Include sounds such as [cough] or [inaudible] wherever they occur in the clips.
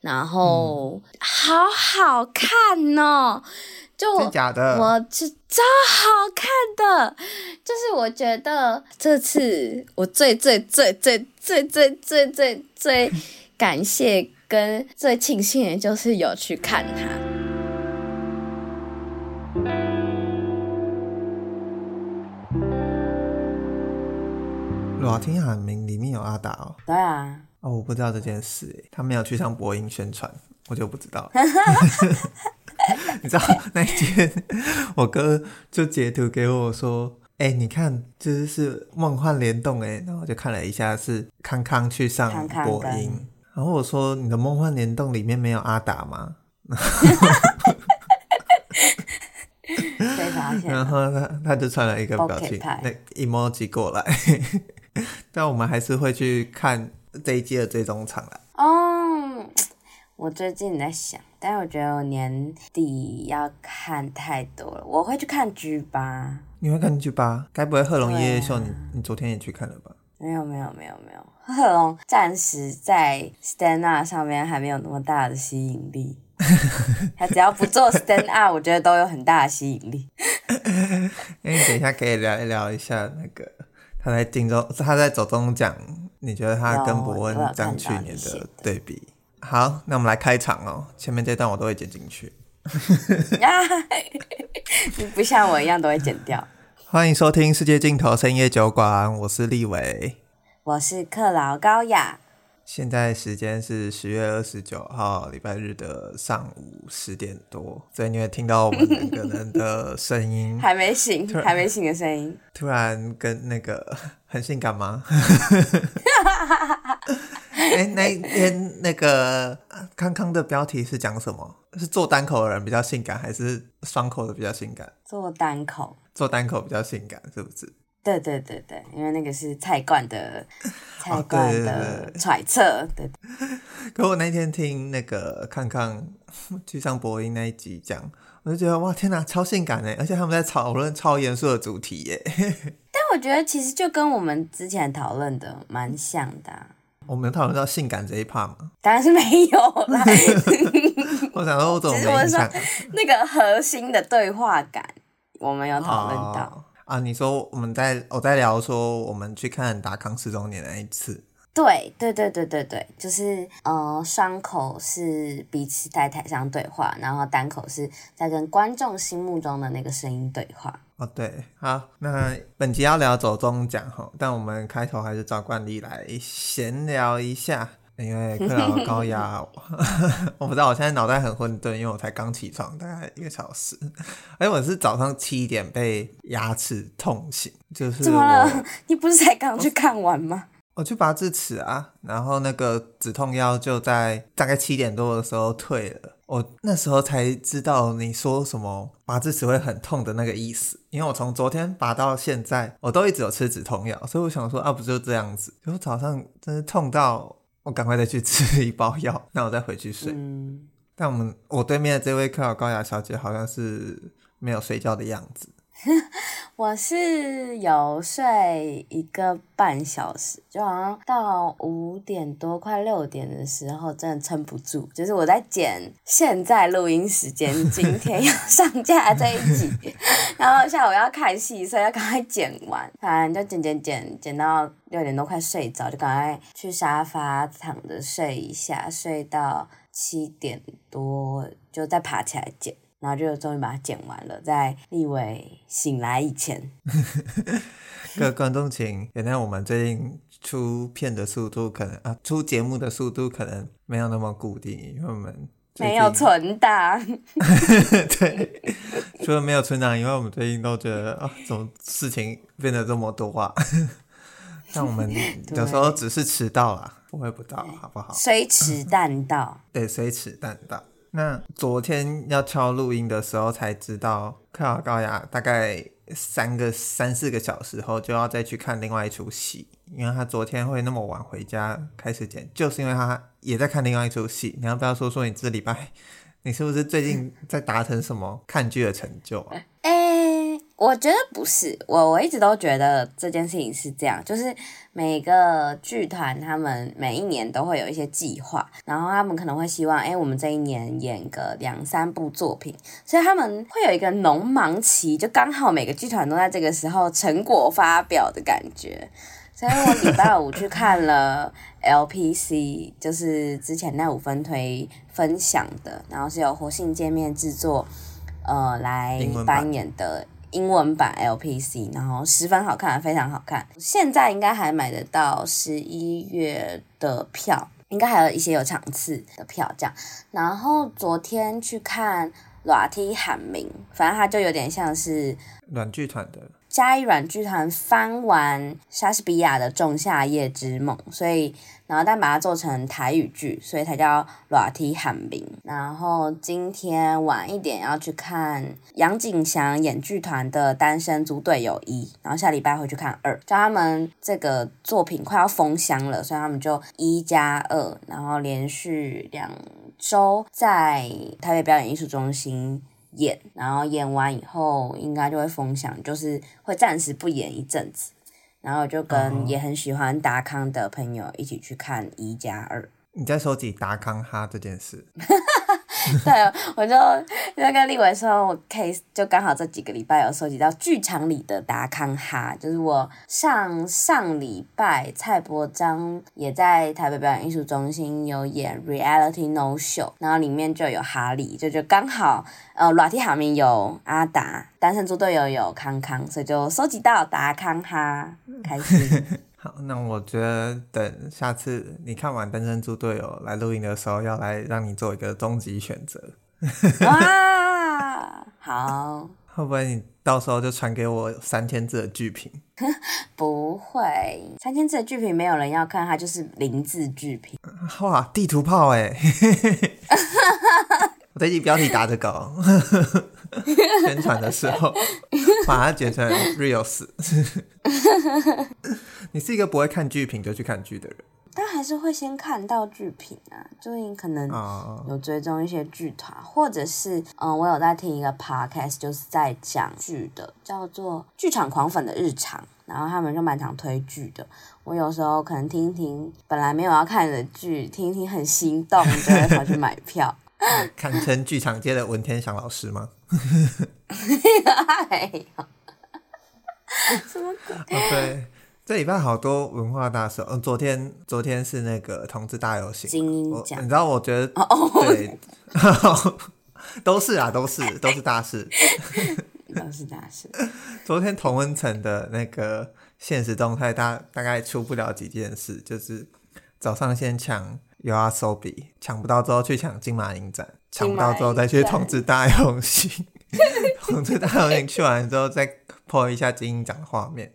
然后、嗯、好好看哦，就我假的，我是超好看的，就是我觉得这次我最最最最最最最最最感谢跟最庆幸的就是有去看它。裸听喊名里面有阿达哦，对啊，哦，我不知道这件事，诶，他没有去上播音宣传，我就不知道。[laughs] 你知道那一天，我哥就截图给我说，哎、欸，你看，这、就是梦幻联动，哎，然后我就看了一下，是康康去上播音，康康然后我说，你的梦幻联动里面没有阿达吗？[laughs] 然后他他就传了一个表情，那 emoji 过来。[laughs] 但我们还是会去看这一季的最终场了。哦，我最近在想，但是我觉得我年底要看太多了，我会去看 G 八。你会看 G 八？该不会贺龙夜夜秀你？你你昨天也去看了吧？没有没有没有没有，贺龙暂时在 Stand Up 上面还没有那么大的吸引力。[laughs] 他只要不做 Stand Up，我觉得都有很大的吸引力。[laughs] 哎，你等一下可以聊一聊一下那个。他在金钟，他在走中奖，你觉得他跟伯恩张去年的对比？好，那我们来开场哦。前面这段我都会剪进去。你 [laughs] 不像我一样都会剪掉。欢迎收听《世界尽头深夜酒馆》，我是立伟，我是克劳高雅。现在时间是十月二十九号礼拜日的上午十点多，所以你会听到我们两个人的 [laughs] 声音，还没醒，还没醒的声音，突然跟那个很性感吗？[laughs] [laughs] 哎、欸，那一天那个康康的标题是讲什么？是做单口的人比较性感，还是双口的比较性感？做单口，做单口比较性感，是不是？对对对对，因为那个是菜冠的菜冠的揣测。对，对，对，对。[laughs] [laughs] 可我那天听那个康康去上播音那一集讲，我就觉得哇天哪，超性感哎！而且他们在讨论超严肃的主题耶。[laughs] 但我觉得其实就跟我们之前讨论的蛮像的，啊。我们有讨论到性感这一 part 吗？当然是没有啦。我想说我怎么没印象？那个核心的对话感，我们有讨论到。哦啊，你说我们在我在聊说我们去看达康十周年那一次，对对对对对对，就是呃，双口是彼此在台上对话，然后单口是在跟观众心目中的那个声音对话。哦，对，好，那本集要聊走中奖哈，但我们开头还是照惯例来闲聊一下。因为克劳高压，[laughs] 我不知道，我现在脑袋很混沌，因为我才刚起床，大概一个小时。[laughs] 哎，我是早上七点被牙齿痛醒，就是怎么了？你不是才刚去看完吗？我，我去拔智齿啊，然后那个止痛药就在大概七点多的时候退了。我那时候才知道你说什么拔智齿会很痛的那个意思，因为我从昨天拔到现在，我都一直有吃止痛药，所以我想说啊，不就这样子？结果早上真是痛到。我赶快再去吃一包药，那我再回去睡。嗯、但我们我对面的这位克劳高雅小姐好像是没有睡觉的样子。[laughs] 我是有睡一个半小时，就好像到五点多快六点的时候，真的撑不住。就是我在剪现在录音时间，今天要 [laughs] 上架这一集，然后下午要看戏，所以要赶快剪完。反正就剪剪剪剪到六点多快睡着，就赶快去沙发躺着睡一下，睡到七点多就再爬起来剪。然后就终于把它剪完了，在立伟醒来以前。[laughs] 各位观众请原谅我们最近出片的速度可能啊，出节目的速度可能没有那么固定，因为我们没有存档。[laughs] 对，除了没有存档，因为我们最近都觉得啊，怎么事情变得这么多啊？[laughs] 但我们有时候只是迟到了，不会不到，好不好？虽迟但到。对，虽迟但到。那昨天要敲录音的时候才知道，克劳高雅大概三个三四个小时后就要再去看另外一出戏，因为他昨天会那么晚回家开始剪，就是因为他也在看另外一出戏。你要不要说说你这礼拜，你是不是最近在达成什么看剧的成就啊？我觉得不是，我我一直都觉得这件事情是这样，就是每个剧团他们每一年都会有一些计划，然后他们可能会希望，哎，我们这一年演个两三部作品，所以他们会有一个农忙期，就刚好每个剧团都在这个时候成果发表的感觉。所以我礼拜五去看了 [laughs] LPC，就是之前那五分推分享的，然后是由活性界面制作，呃，来扮演的英文版 LPC，然后十分好看，非常好看。现在应该还买得到十一月的票，应该还有一些有场次的票这样。然后昨天去看裸体喊名，反正它就有点像是软剧团的。嘉义软剧团翻完莎士比亚的《仲夏夜之梦》，所以然后但把它做成台语剧，所以才叫《裸体喊冰》。然后今天晚一点要去看杨景祥演剧团的《单身租队友一》，然后下礼拜会去看二。就他们这个作品快要封箱了，所以他们就一加二，然后连续两周在台北表演艺术中心。演，然后演完以后应该就会封箱，就是会暂时不演一阵子，然后就跟也很喜欢达康的朋友一起去看一加二。你在收集达康哈这件事？[laughs] [laughs] 对，我就就跟立伟说，我 case 就刚好这几个礼拜有收集到剧场里的达康哈，就是我上上礼拜蔡伯章也在台北表演艺术中心有演 Reality No Show，然后里面就有哈利，就就刚好呃裸体喊名有阿达，单身猪队友有康康，所以就收集到达康哈，开心。[laughs] 好，那我觉得等下次你看完《单身猪队友》来录音的时候，要来让你做一个终极选择。哇，好，[laughs] 会不会你到时候就传给我三千字的剧评？[laughs] 不会，三千字的剧评没有人要看，它就是零字剧评。哇，地图炮哎！[laughs] 我最近标题打得高，[laughs] 宣传的时候把它剪成 reels。[laughs] 你是一个不会看剧评就去看剧的人，但还是会先看到剧评啊。就你可能有追踪一些剧团，oh. 或者是嗯，我有在听一个 podcast，就是在讲剧的，叫做《剧场狂粉的日常》，然后他们就蛮常推剧的。我有时候可能听一听本来没有要看的剧，听一听很心动，就会跑去买票。[laughs] 堪称剧场界的文天祥老师吗？[laughs] 哎呀。什么鬼？[laughs] 哦，对，这礼拜好多文化大事。嗯，昨天昨天是那个同志大游行。你知道，我觉得哦，对，都是啊，都是都是大事，都是大事。昨天同温层的那个现实动态，大大概出不了几件事，就是早上先抢 YOASOBI，抢不到之后去抢金马影展，抢不到之后再去通知大游行，[laughs] 通知大游行去完之后再。破一下金鹰奖的画面，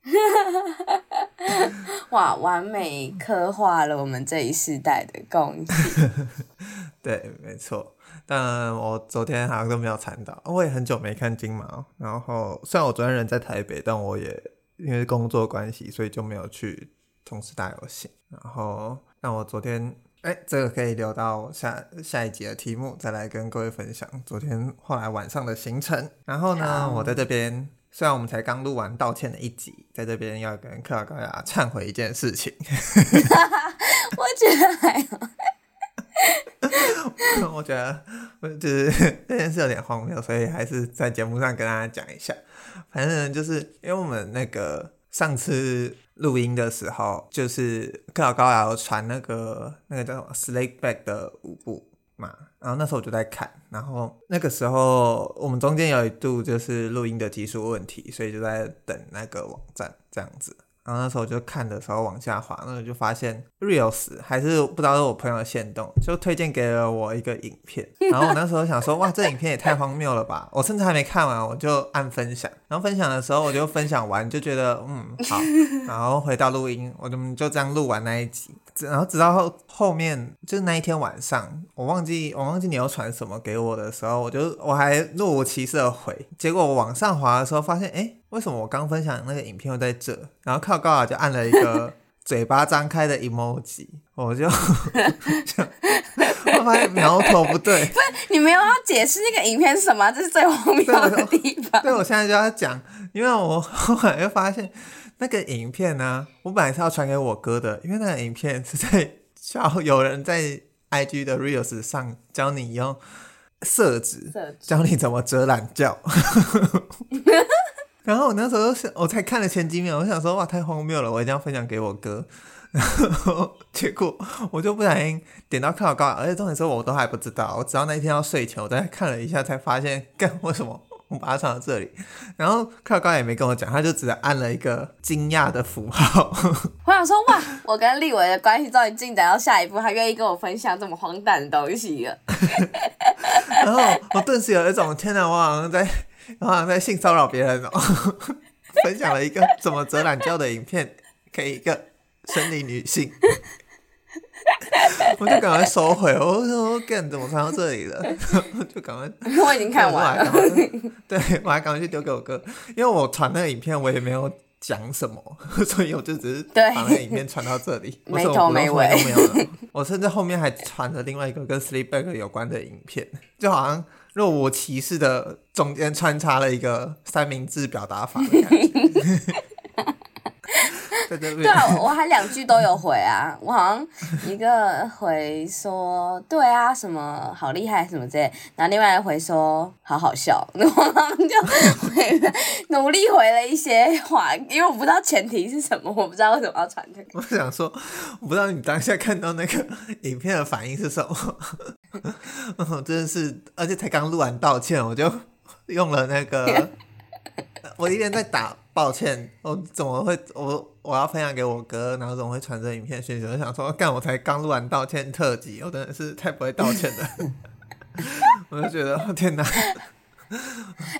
[laughs] 哇，完美刻画了我们这一世代的共性。[laughs] 对，没错。但我昨天好像都没有参到，我也很久没看金马。然后虽然我昨天人在台北，但我也因为工作关系，所以就没有去同志大游行。然后，那我昨天，哎，这个可以留到下下一集的题目再来跟各位分享昨天后来晚上的行程。然后呢，我在这边。虽然我们才刚录完道歉的一集，在这边要跟克劳高雅忏悔一件事情。[laughs] 我觉得还好。[laughs] 我觉得就是这件事有点荒谬，所以还是在节目上跟大家讲一下。反正就是因为我们那个上次录音的时候，就是克劳高雅传那个那个叫什么 Slate Back 的舞步嘛，然后那时候我就在看。然后那个时候，我们中间有一度就是录音的技术问题，所以就在等那个网站这样子。然后那时候就看的时候往下滑，那就发现 Reels 还是不知道是我朋友的限动，就推荐给了我一个影片。[laughs] 然后我那时候想说，哇，这影片也太荒谬了吧！我甚至还没看完，我就按分享。然后分享的时候，我就分享完，就觉得嗯好。[laughs] 然后回到录音，我们就这样录完那一集。然后直到后后面，就是那一天晚上，我忘记我忘记你要传什么给我的时候，我就我还若无其事的回，结果我往上滑的时候发现，哎，为什么我刚分享的那个影片又在这？然后克劳高雅就按了一个 [laughs] 嘴巴张开的 emoji，我就 [laughs] 就我发现苗头不对，不是你没有要解释那个影片是什么？这是最荒谬的地方。对，我现在就要讲，因为我后来又发现那个影片呢、啊，我本来是要传给我哥的，因为那个影片是在教 [laughs] 有人在 IG 的 Reels 上教你用色纸，教你怎么遮懒觉。然后我那时候想，我才看了前几秒，我想说哇，太荒谬了，我一定要分享给我哥。然后结果我就不小心点到克劳高雅，而且重点是我都还不知道，我直到那一天要睡前，我再看了一下，才发现，干为什么我把它藏到这里？然后克劳高雅也没跟我讲，他就只按了一个惊讶的符号。[laughs] 我想说哇，我跟立伟的关系终于进展到下一步，他愿意跟我分享这么荒诞的东西了。[laughs] 然后我顿时有一种天哪，我好像在，我好 [laughs] 像在性骚扰别人哦，[laughs] 分享了一个怎么折懒觉的影片 [laughs] 给一个。生理女性，我就赶快收回。我说：“干，怎么传到这里了？”就赶快，我已经看完了。对，我还赶快去丢给我哥，因为我传那个影片，我也没有讲什么，所以我就只是把那个影片传到这里，没头没尾都没有了。我甚至后面还传了另外一个跟 Sleepback 有关的影片，就好像若无其事的中间穿插了一个三明治表达法的感觉。[laughs] 对啊，[laughs] 我还两句都有回啊，我好像一个回说对啊，什么好厉害什么之类，然后另外一个回说好好笑，[laughs] 然后他们就回了，努力回了一些话，因为我不知道前提是什么，我不知道为什么要传这个。[laughs] 我想说，我不知道你当下看到那个影片的反应是什么，真的是，而且才刚录完道歉，我就用了那个，我一边在打。抱歉，我怎么会我我要分享给我哥，然后怎么会传这影片讯息？我想说，干，我才刚录完道歉特辑，我真的是太不会道歉了。[laughs] 我就觉得，天哪！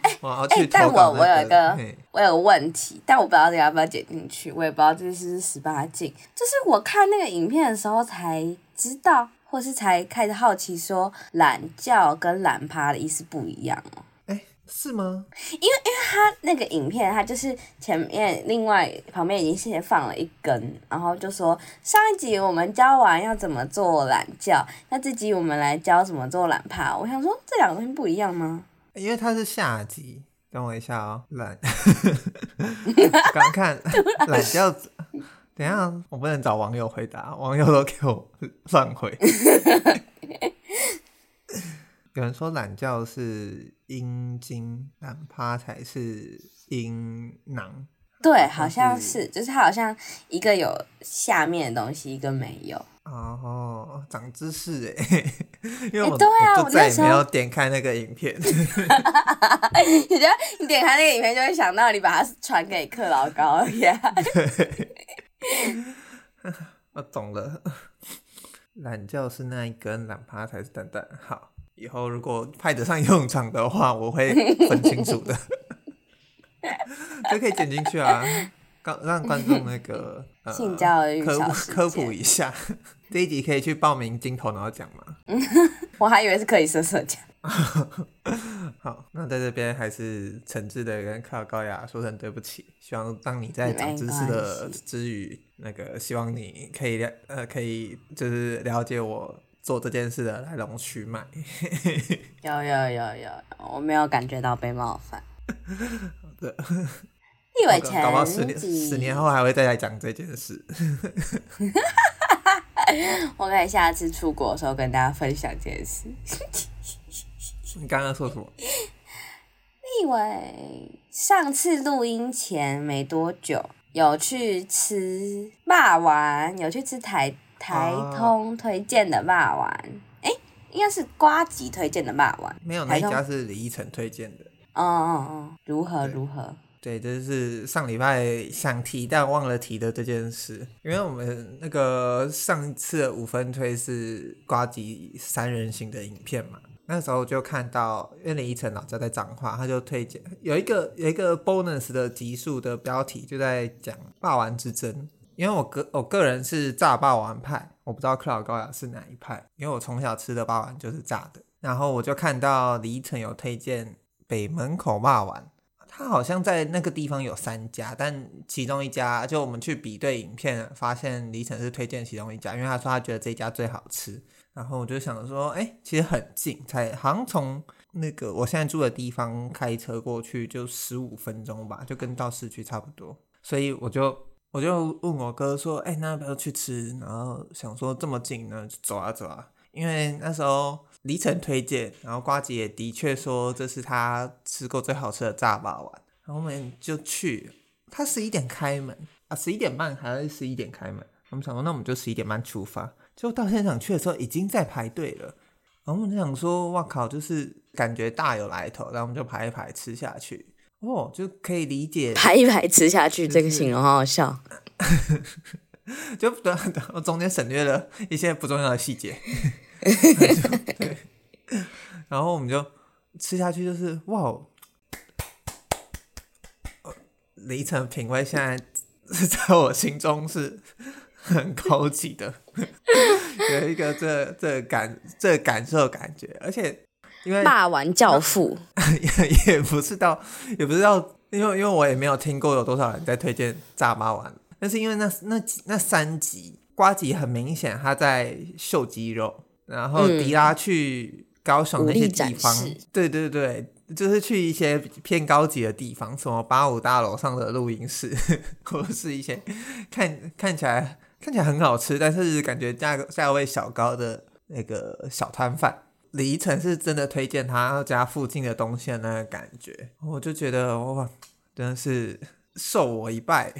哎、欸欸、但我我有一个我有个问题，但我不知道这要不要剪进去，我也不知道这是十八禁。就是我看那个影片的时候才知道，或是才开始好奇，说懒觉跟懒趴的意思不一样哦。是吗？因为因为他那个影片，他就是前面另外旁边已经先放了一根，然后就说上一集我们教完要怎么做懒觉，那这集我们来教怎么做懒趴。我想说这两个东西不一样吗？因为它是下集，等我一下哦，懒，刚看懒觉，[laughs] 等一下我不能找网友回答，网友都给我乱回。有人说懒觉是阴茎，懒趴才是阴囊。对，好像是，就是它好像一个有下面的东西，一个没有。哦，长知识哎！因为我、欸、对啊，我就再也没有点开那个影片。[laughs] 你觉得你点开那个影片，就会想到你把它传给克劳高雅。对，[laughs] 我懂了。[laughs] 懒觉是那一根，懒趴才是蛋蛋。好。以后如果派得上用场的话，我会分清楚的。[laughs] 这可以剪进去啊，让让观众那个呃性教育科科普一下。这一集可以去报名金头脑奖吗？[laughs] 我还以为是可以色色奖。[laughs] 好，那在这边还是诚挚的跟克劳高雅说声对不起。希望当你在长知识的之余，那个希望你可以了呃可以就是了解我。做这件事的来龙去脉，[laughs] 有有有有，我没有感觉到被冒犯。[laughs] 好的，以为前搞不好十年十年后还会再来讲这件事。[laughs] 我可以下次出国的时候跟大家分享这件事。你刚刚说什么？以为上次录音前没多久有去吃霸王，有去吃台。台通推荐的霸王，哎、欸，应该是瓜吉推荐的霸王。没有，那一家是李依晨推荐的。哦哦哦，如何如何？对，这、就是上礼拜想提但忘了提的这件事。因为我们那个上一次的五分推是瓜吉三人行的影片嘛，那时候就看到，因为李依晨老家在彰化，他就推荐有一个有一个 bonus 的集数的标题，就在讲霸王之争。因为我个我个人是炸霸王派，我不知道克劳高雅是哪一派。因为我从小吃的霸王就是炸的，然后我就看到李晨有推荐北门口霸王，他好像在那个地方有三家，但其中一家就我们去比对影片，发现李晨是推荐其中一家，因为他说他觉得这家最好吃。然后我就想说，哎，其实很近，才好像从那个我现在住的地方开车过去就十五分钟吧，就跟到市区差不多。所以我就我就问我哥说，哎，那要不要去吃？然后想说这么近呢，就走啊走啊。因为那时候黎晨推荐，然后瓜吉也的确说这是他吃过最好吃的炸霸王，然后我们就去。他十一点开门啊，十一点半还是十一点开门？我们想说，那我们就十一点半出发。就到现场去的时候，已经在排队了。然后我们就想说，哇靠，就是感觉大有来头。然后我们就排一排吃下去，哦，就可以理解排一排吃下去这个形容好好笑。[laughs] 就对，[laughs] 我中间省略了一些不重要的细节。对，[laughs] 然后我们就吃下去，就是哇。黎晨品味现在是在我心中是很高级的，有一个这这感这感受感觉，而且因为霸王教父也 [laughs] 也不是到也不知道，因为因为我也没有听过有多少人在推荐炸霸王，但是因为那那那三集瓜吉很明显他在秀肌肉，然后迪拉去高雄那些地方，嗯、对对对。就是去一些偏高级的地方，什么八五大楼上的录音室，[laughs] 或者是一些看看起来看起来很好吃，但是感觉价价位小高的那个小摊贩。李依晨是真的推荐他家附近的东西的那个感觉，我就觉得哇，真的是受我一拜，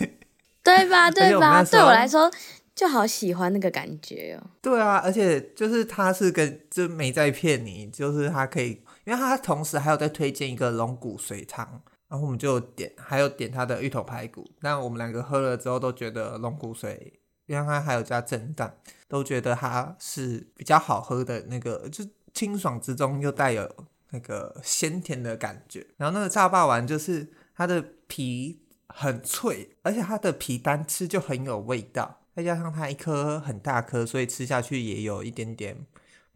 [laughs] 对吧？对吧？对我来说。就好喜欢那个感觉哦。对啊，而且就是他是跟就没在骗你，就是他可以，因为他同时还有在推荐一个龙骨髓汤，然后我们就点，还有点他的芋头排骨。那我们两个喝了之后都觉得龙骨髓，因为他还有加蒸蛋，都觉得它是比较好喝的那个，就清爽之中又带有那个鲜甜的感觉。然后那个炸霸王就是它的皮很脆，而且它的皮单吃就很有味道。再加上它一颗很大颗，所以吃下去也有一点点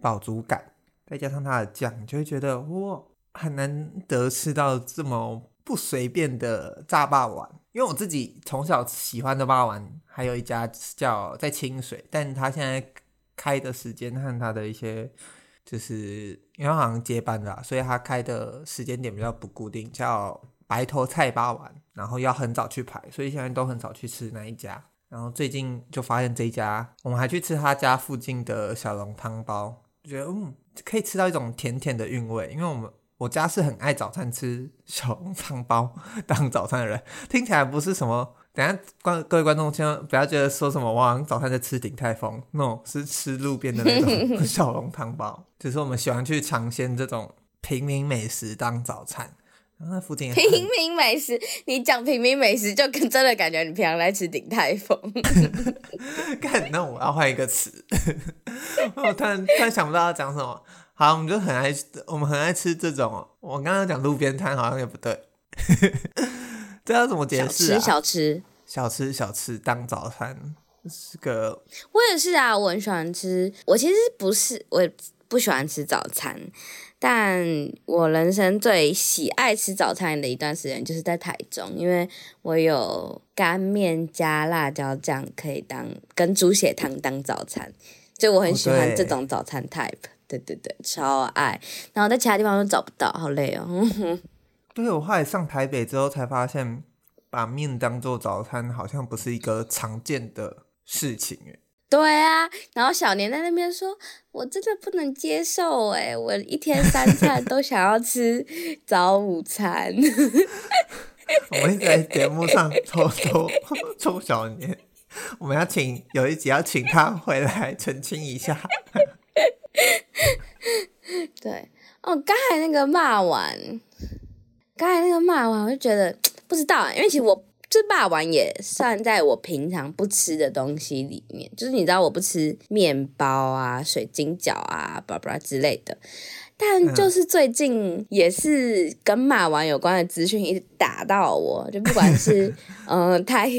饱足感。再加上它的酱，就会觉得哇，很难得吃到这么不随便的炸霸王。因为我自己从小喜欢的八王，还有一家叫在清水，但他现在开的时间和他的一些，就是因为好像接班了，所以他开的时间点比较不固定，叫白头菜八王，然后要很早去排，所以现在都很少去吃那一家。然后最近就发现这一家，我们还去吃他家附近的小笼汤包，觉得嗯，可以吃到一种甜甜的韵味。因为我们我家是很爱早餐吃小笼汤包 [laughs] 当早餐的人，听起来不是什么。等下观各位观众千万不要觉得说什么哇，早餐在吃鼎泰丰，no，是吃路边的那种 [laughs] 小笼汤包。只是我们喜欢去尝鲜这种平民美食当早餐。那附近平民美食，你讲平民美食就跟真的感觉你平常在吃鼎泰丰。[laughs] 看，那我要换一个词。我突然突然想不到要讲什么。好，我们就很爱，我们很爱吃这种。我刚刚讲路边摊好像也不对。[laughs] 这要怎么解释啊？小吃小吃小吃小吃当早餐是个。我也是啊，我很喜欢吃。我其实不是，我不喜欢吃早餐。但我人生最喜爱吃早餐的一段时间，就是在台中，因为我有干面加辣椒酱可以当跟猪血汤当早餐，就我很喜欢这种早餐 type，对对对，超爱。然后在其他地方都找不到，好累哦。[laughs] 对，我后来上台北之后才发现，把面当做早餐好像不是一个常见的事情对啊，然后小年在那边说：“我真的不能接受哎，我一天三餐都想要吃早午餐。[laughs] ”我们在节目上偷偷抽小年，我们要请有一集要请他回来澄清一下。[laughs] 对哦，刚才那个骂完，刚才那个骂完，我就觉得不知道，因为其实我。这霸王也算在我平常不吃的东西里面，就是你知道我不吃面包啊、水晶饺啊、巴拉巴拉之类的，但就是最近也是跟马王有关的资讯一直打到我，就不管是 [laughs] 嗯、呃、台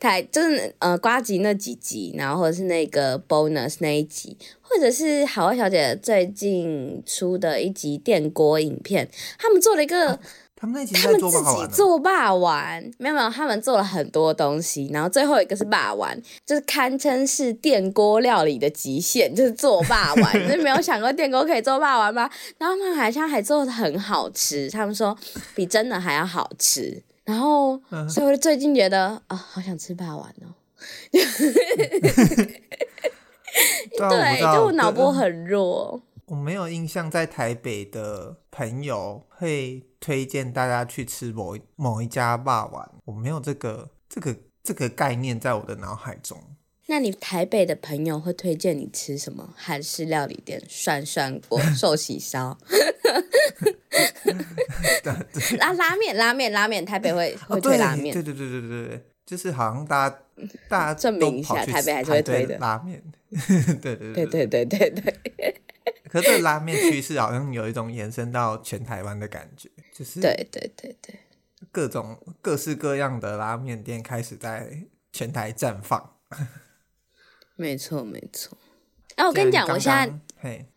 台就是呃瓜吉那几集，然后或者是那个 bonus 那一集，或者是好味小姐最近出的一集电锅影片，他们做了一个。他们那集他们自己做霸王，没有没有，他们做了很多东西，然后最后一个是霸王，就是堪称是电锅料理的极限，就是做霸丸。[laughs] 你没有想过电锅可以做霸王吗？然后他们好像还做的很好吃，他们说比真的还要好吃。然后，所以我最近觉得啊、哦，好想吃霸王哦。[laughs] [laughs] 对，就我脑波很弱。我没有印象，在台北的朋友会推荐大家去吃某一某一家霸丸，我没有这个这个这个概念在我的脑海中。那你台北的朋友会推荐你吃什么韩式料理店？涮涮锅、寿喜烧？[laughs] [laughs] 拉拉面，拉面，拉面，台北会会推拉面？对对对对对对，就是好像大家 [laughs] 大家证明一下，台北还是会推的拉面。对对对对对对对。可是这拉面趋势好像有一种延伸到全台湾的感觉，就是对对对对，各种各式各样的拉面店开始在全台绽放。没错没错。然后我跟你讲，刚刚我现在，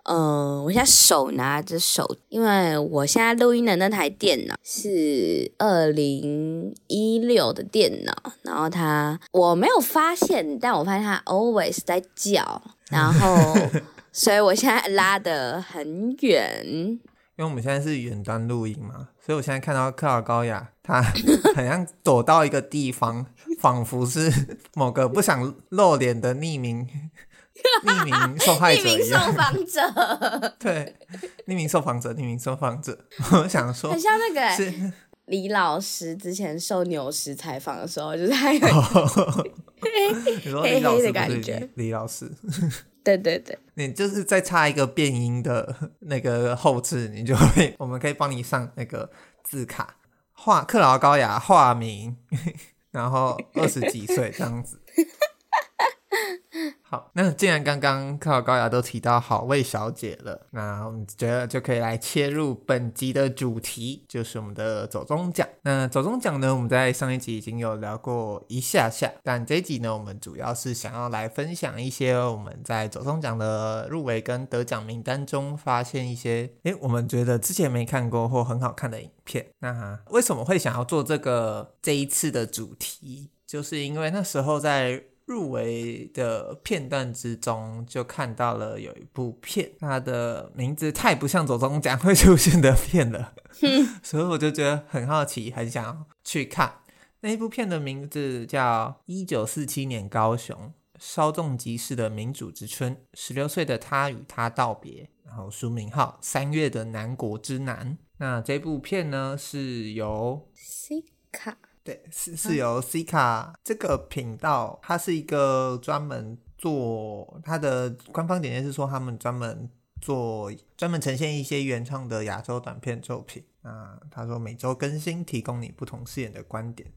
嗯、呃，我现在手拿着手，因为我现在录音的那台电脑是二零一六的电脑，然后它我没有发现，但我发现它 always 在叫，然后。所以我现在拉得很远，因为我们现在是远端录音嘛，所以我现在看到克劳高雅，他 [laughs] 好像躲到一个地方，仿佛是某个不想露脸的匿名 [laughs] 匿名受害者匿名受访者，[laughs] 对，匿名受访者，匿名受访者，我想说，很像那个是李老师之前受牛时采访的时候，就是还有黑黑的感觉，李老师。对对对，你就是再插一个变音的那个后置，你就会，我们可以帮你上那个字卡，化克劳高雅化名，[laughs] 然后二十几岁这样子。[laughs] 好，那既然刚刚克劳高雅都提到好味小姐了，那我们觉得就可以来切入本集的主题，就是我们的走中奖。那走中奖呢，我们在上一集已经有聊过一下下，但这一集呢，我们主要是想要来分享一些我们在走中奖的入围跟得奖名单中发现一些，诶，我们觉得之前没看过或很好看的影片。那为什么会想要做这个这一次的主题？就是因为那时候在。入围的片段之中，就看到了有一部片，它的名字太不像左宗奖会出现的片了，[laughs] 所以我就觉得很好奇，很想去看。那一部片的名字叫《一九四七年高雄稍纵即逝的民主之春》，十六岁的他与他道别，然后书名号《三月的南国之南》。那这部片呢，是由西卡。对，是是由 C 卡这个频道，它是一个专门做它的官方简介是说，他们专门做专门呈现一些原创的亚洲短片作品。啊，他说每周更新，提供你不同视野的观点。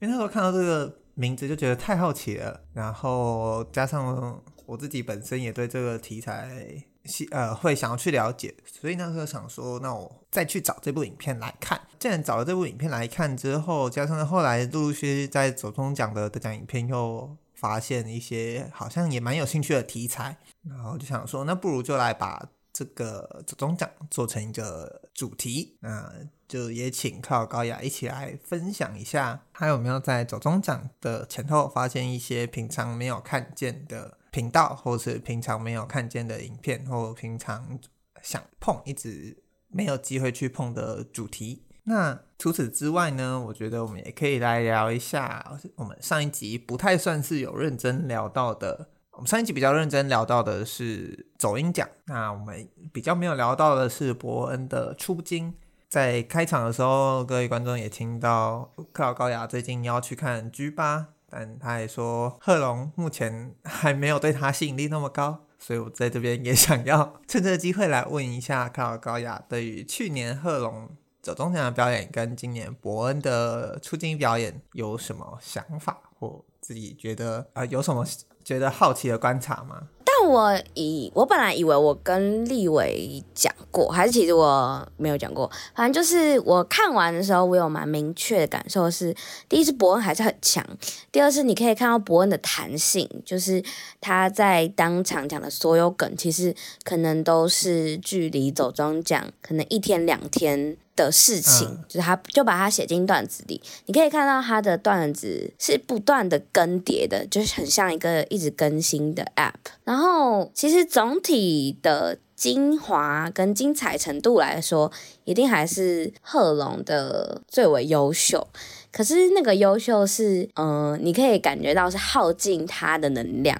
因为那时候看到这个名字就觉得太好奇了，然后加上我自己本身也对这个题材。呃，会想要去了解，所以那时候想说，那我再去找这部影片来看。既然找了这部影片来看之后，加上后来陆陆续续在走中奖的得奖影片，又发现一些好像也蛮有兴趣的题材，然后就想说，那不如就来把这个走中奖做成一个主题，那就也请靠高雅一起来分享一下，他有没有在走中奖的前后发现一些平常没有看见的。频道，或是平常没有看见的影片，或平常想碰一直没有机会去碰的主题。那除此之外呢，我觉得我们也可以来聊一下我们上一集不太算是有认真聊到的。我们上一集比较认真聊到的是走音奖，那我们比较没有聊到的是伯恩的出金。在开场的时候，各位观众也听到克劳高雅最近要去看 G8。但他也说，贺龙目前还没有对他吸引力那么高，所以我在这边也想要 [laughs] 趁这个机会来问一下克劳高雅，对于去年贺龙走中奖的表演跟今年伯恩的出镜表演有什么想法，或自己觉得啊、有什么觉得好奇的观察吗？但我以我本来以为我跟立伟讲过，还是其实我没有讲过。反正就是我看完的时候，我有蛮明确的感受是：第一是博恩还是很强；第二是你可以看到博恩的弹性，就是他在当场讲的所有梗，其实可能都是距离走钟奖可能一天两天的事情，嗯、就是他就把它写进段子里。你可以看到他的段子是不断的更迭的，就是很像一个一直更新的 App。然后其实总体的精华跟精彩程度来说，一定还是贺龙的最为优秀。可是那个优秀是，嗯、呃，你可以感觉到是耗尽他的能量。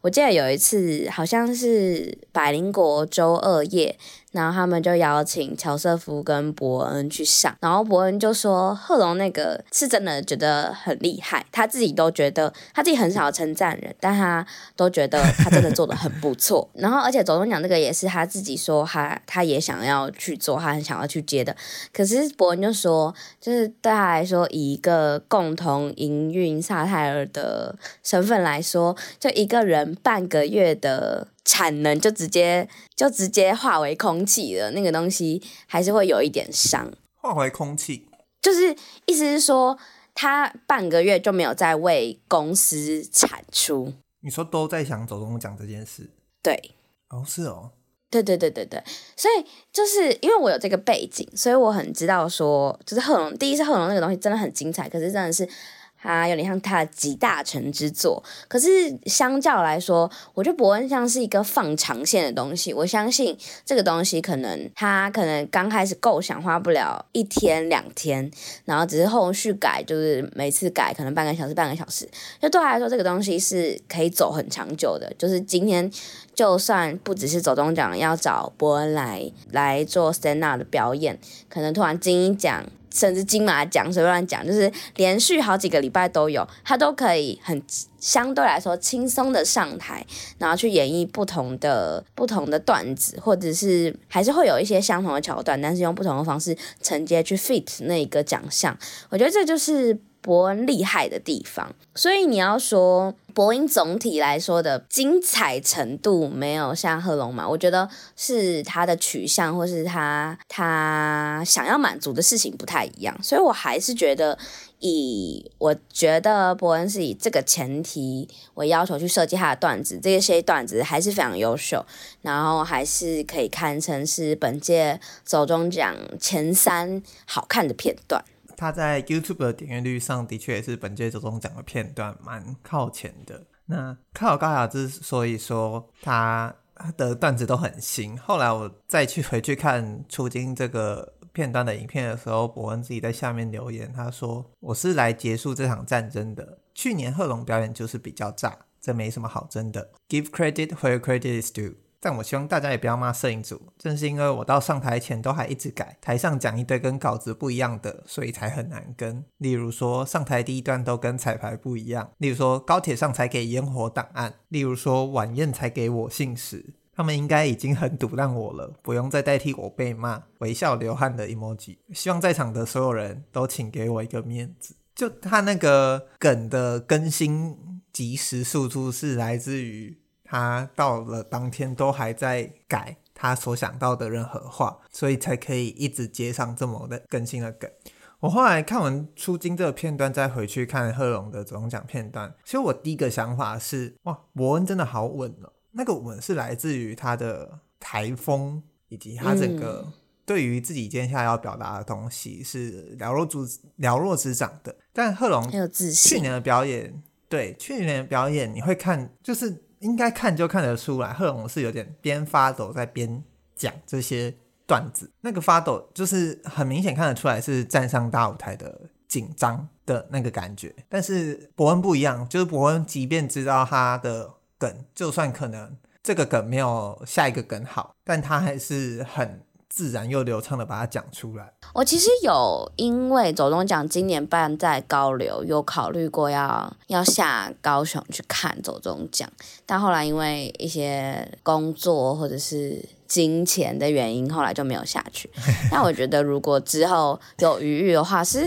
我记得有一次，好像是百灵国周二夜。然后他们就邀请乔瑟夫跟伯恩去上，然后伯恩就说贺龙那个是真的觉得很厉害，他自己都觉得他自己很少称赞人，但他都觉得他真的做的很不错。[laughs] 然后而且走钟奖这个也是他自己说他他也想要去做，他很想要去接的。可是伯恩就说，就是对他来说，以一个共同营运萨泰尔的身份来说，就一个人半个月的。产能就直接就直接化为空气了，那个东西还是会有一点伤。化为空气，就是意思是说，他半个月就没有再为公司产出。你说都在想走钟奖这件事？对，哦，是哦，对对对对对，所以就是因为我有这个背景，所以我很知道说，就是贺龙，第一次贺龙那个东西真的很精彩，可是真的是。它有点像他的集大成之作，可是相较来说，我觉得伯恩像是一个放长线的东西。我相信这个东西可能他可能刚开始构想花不了一天两天，然后只是后续改，就是每次改可能半个小时半个小时。就对他来说，这个东西是可以走很长久的。就是今天就算不只是走钟奖要找伯恩来来做 stand up 的表演，可能突然金鹰奖。甚至金马奖，随便乱讲，就是连续好几个礼拜都有，他都可以很相对来说轻松的上台，然后去演绎不同的不同的段子，或者是还是会有一些相同的桥段，但是用不同的方式承接去 fit 那一个奖项。我觉得这就是伯恩厉害的地方。所以你要说。博恩总体来说的精彩程度没有像贺龙嘛？我觉得是他的取向，或是他他想要满足的事情不太一样，所以我还是觉得以我觉得博恩是以这个前提为要求去设计他的段子，这些段子还是非常优秀，然后还是可以看成是本届走中奖前三好看的片段。他在 YouTube 的点阅率上的确也是本届走钟奖的片段蛮靠前的。那卡尔高雅之所以说他的段子都很新，后来我再去回去看出经这个片段的影片的时候，伯恩自己在下面留言，他说：“我是来结束这场战争的。去年贺龙表演就是比较炸，这没什么好争的。Give credit where credit is due。”但我希望大家也不要骂摄影组，正是因为我到上台前都还一直改，台上讲一堆跟稿子不一样的，所以才很难跟。例如说上台第一段都跟彩排不一样，例如说高铁上才给烟火档案，例如说晚宴才给我信使，他们应该已经很赌烂我了，不用再代替我被骂。微笑流汗的 emoji，希望在场的所有人都请给我一个面子。就他那个梗的更新及时速度是来自于。他到了当天都还在改他所想到的任何话，所以才可以一直接上这么的更新的梗。我后来看完出经这个片段，再回去看贺龙的走钟奖片段，其实我第一个想法是：哇，伯恩真的好稳哦。那个稳是来自于他的台风，以及他整个对于自己接下来要表达的东西是了若指了若指掌的。但贺龙去年的表演，对去年的表演，你会看就是。应该看就看得出来，贺龙是有点边发抖在边讲这些段子。那个发抖就是很明显看得出来是站上大舞台的紧张的那个感觉。但是伯恩不一样，就是伯恩即便知道他的梗，就算可能这个梗没有下一个梗好，但他还是很。自然又流畅的把它讲出来。我其实有因为走钟奖今年办在高流，有考虑过要要下高雄去看走钟奖，但后来因为一些工作或者是金钱的原因，后来就没有下去。[laughs] 但我觉得如果之后有余裕的话，是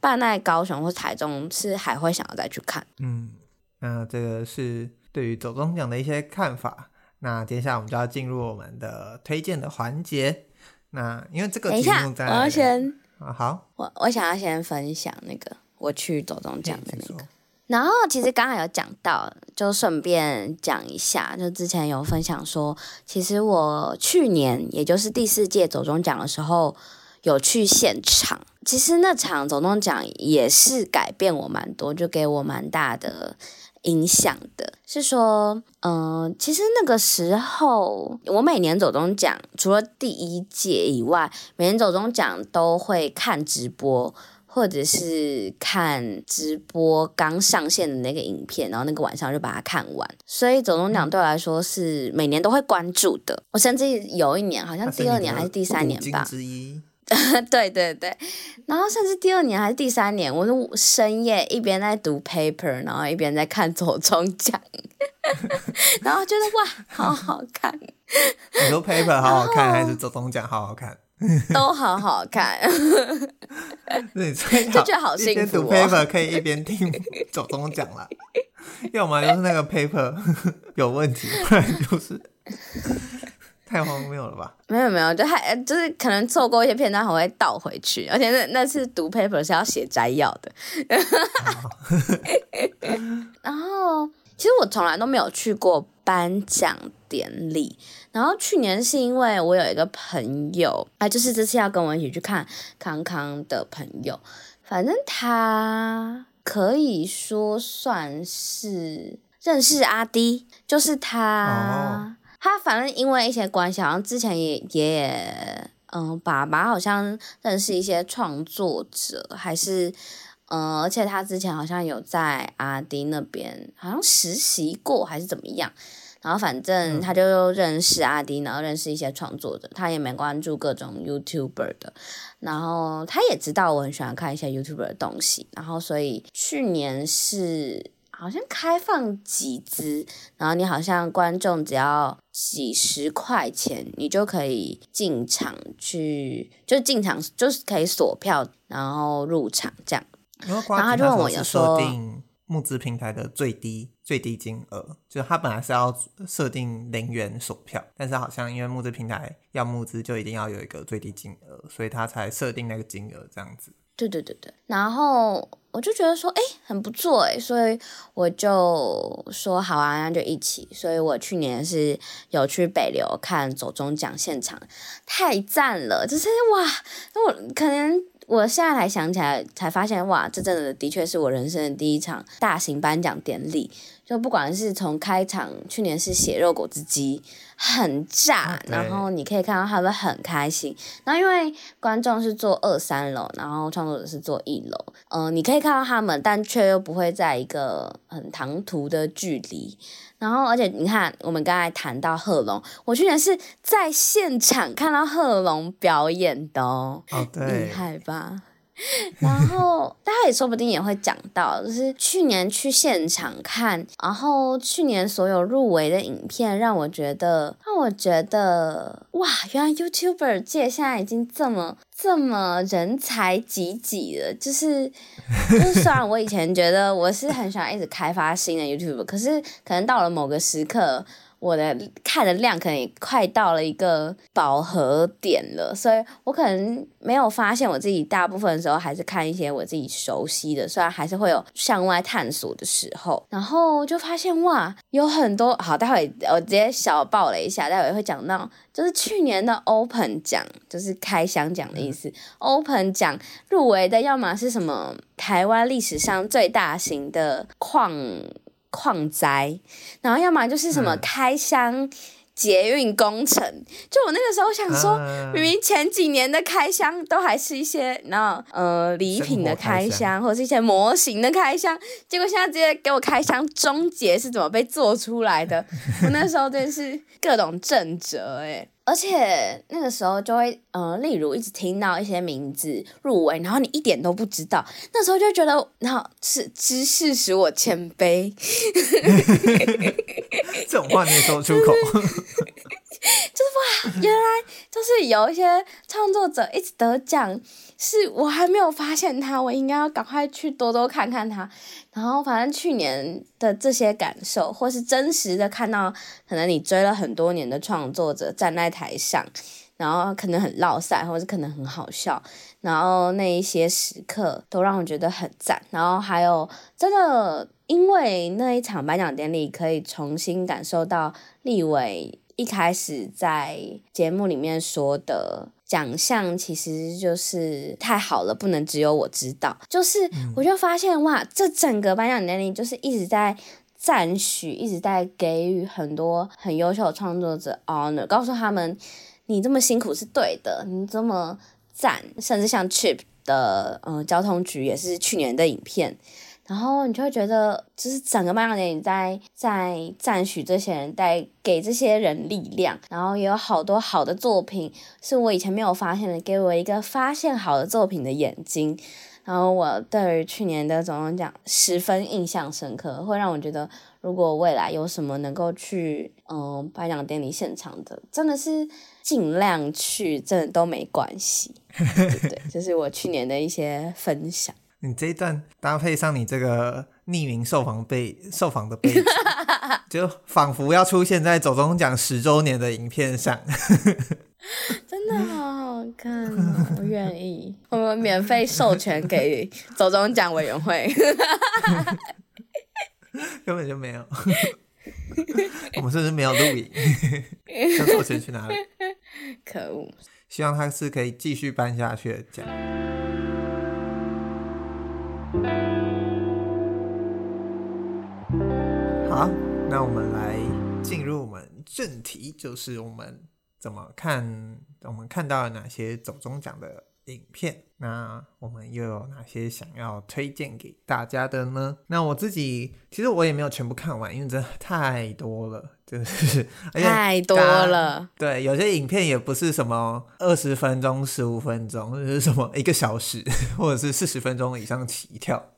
办在高雄或台中，是还会想要再去看。嗯，那这个是对于走钟奖的一些看法。那接下来我们就要进入我们的推荐的环节。那因为这个等一下，我要先啊好，我我想要先分享那个我去走中奖的那个，然后其实刚才有讲到，就顺便讲一下，就之前有分享说，其实我去年也就是第四届走中奖的时候，有去现场。其实那场走中奖也是改变我蛮多，就给我蛮大的影响的。是说，嗯、呃，其实那个时候我每年走中奖，除了第一届以外，每年走中奖都会看直播。或者是看直播刚上线的那个影片，然后那个晚上就把它看完。所以走中奖对我来说是每年都会关注的。我甚至有一年，好像第二年还是第三年吧。[laughs] 对对对，然后甚至第二年还是第三年，我是深夜一边在读 paper，然后一边在看走钟奖，[laughs] 然后觉得哇，好好看。你说 paper 好好看，还是走钟奖好好看？[laughs] 都好好看，对，所以就觉得好幸福。一边读 paper 可以一边听走钟奖啦，要么就是那个 paper 有问题，不然就是太荒谬了吧？[laughs] 没有没有，就还就是可能错过一些片段，还会倒回去，而且那那次读 paper 是要写摘要的。[laughs] 然后，其实我从来都没有去过颁奖典礼。然后去年是因为我有一个朋友，啊，就是这次要跟我一起去看康康的朋友，反正他可以说算是认识阿迪，就是他，哦、他反正因为一些关系，好像之前也也，嗯，爸爸好像认识一些创作者，还是，嗯，而且他之前好像有在阿迪那边好像实习过，还是怎么样。然后反正他就认识阿迪，然后认识一些创作者，他也蛮关注各种 YouTuber 的，然后他也知道我很喜欢看一些 YouTuber 的东西，然后所以去年是好像开放集资，然后你好像观众只要几十块钱，你就可以进场去，就进场就是可以锁票，然后入场这样。然后他就问我有说。募资平台的最低最低金额，就是他本来是要设定零元锁票，但是好像因为募资平台要募资就一定要有一个最低金额，所以他才设定那个金额这样子。对对对对，然后我就觉得说，哎，很不错哎，所以我就说好啊，那就一起。所以我去年是有去北流看走中奖现场，太赞了，就是哇，那我可能。我现在才想起来，才发现哇，这真的的确是我人生的第一场大型颁奖典礼。就不管是从开场，去年是血肉果汁机，很炸，然后你可以看到他们很开心。然后因为观众是坐二三楼，然后创作者是坐一楼，嗯、呃，你可以看到他们，但却又不会在一个很唐突的距离。然后，而且你看，我们刚才谈到贺龙，我去年是在现场看到贺龙表演的哦，哦对，厉害吧？[laughs] 然后大家也说不定也会讲到，就是去年去现场看，然后去年所有入围的影片，让我觉得，让我觉得，哇，原来 YouTuber 界现在已经这么这么人才济济了。就是，[laughs] 就是虽然我以前觉得我是很喜欢一直开发新的 YouTuber，可是可能到了某个时刻。我的看的量可能也快到了一个饱和点了，所以我可能没有发现我自己大部分的时候还是看一些我自己熟悉的，虽然还是会有向外探索的时候，然后就发现哇，有很多好，待会我直接小爆了一下，待会会讲到就是去年的 Open 奖，就是开箱奖的意思。Open 奖入围的，要么是什么台湾历史上最大型的矿。矿灾，然后要么就是什么开箱捷运工程，嗯、就我那个时候想说，啊、明明前几年的开箱都还是一些，然后呃礼品的开箱，开箱或者是一些模型的开箱，结果现在直接给我开箱终结是怎么被做出来的？[laughs] 我那时候真是各种震折哎。而且那个时候就会，呃，例如一直听到一些名字入围，然后你一点都不知道，那时候就觉得，然后是知识使我谦卑。[laughs] 这种话你也说出口？[laughs] 就是哇，原来就是有一些创作者一直得奖。是我还没有发现他，我应该要赶快去多多看看他。然后，反正去年的这些感受，或是真实的看到，可能你追了很多年的创作者站在台上，然后可能很落赛，或是可能很好笑，然后那一些时刻都让我觉得很赞。然后还有真的，因为那一场颁奖典礼，可以重新感受到立伟。一开始在节目里面说的，奖项其实就是太好了，不能只有我知道。就是我就发现哇，这整个颁奖典礼就是一直在赞许，一直在给予很多很优秀的创作者 honor，告诉他们你这么辛苦是对的，你这么赞，甚至像 Chip 的嗯、呃、交通局也是去年的影片。然后你就会觉得，就是整个颁奖典礼在在赞许这些人，在给这些人力量。然后也有好多好的作品，是我以前没有发现的，给我一个发现好的作品的眼睛。然后我对于去年的总统奖十分印象深刻，会让我觉得，如果未来有什么能够去嗯颁奖典礼现场的，真的是尽量去，真的都没关系。对 [laughs] 对，这是我去年的一些分享。你这一段搭配上你这个匿名受访被受访的背景，[laughs] 就仿佛要出现在走中奖十周年的影片上，[laughs] 真的好好看哦！我愿意，我们免费授权给走中奖委员会，[laughs] 根本就没有，我们是不是没有录影？这授权去哪里？可恶！希望他是可以继续颁下去的奖。好，那我们来进入我们正题，就是我们怎么看，我们看到了哪些走中奖的影片？那我们又有哪些想要推荐给大家的呢？那我自己其实我也没有全部看完，因为真的太多了，就是 [laughs] 太多了。对，有些影片也不是什么二十分钟、十五分钟，就是什么一个小时或者是四十分钟以上起跳。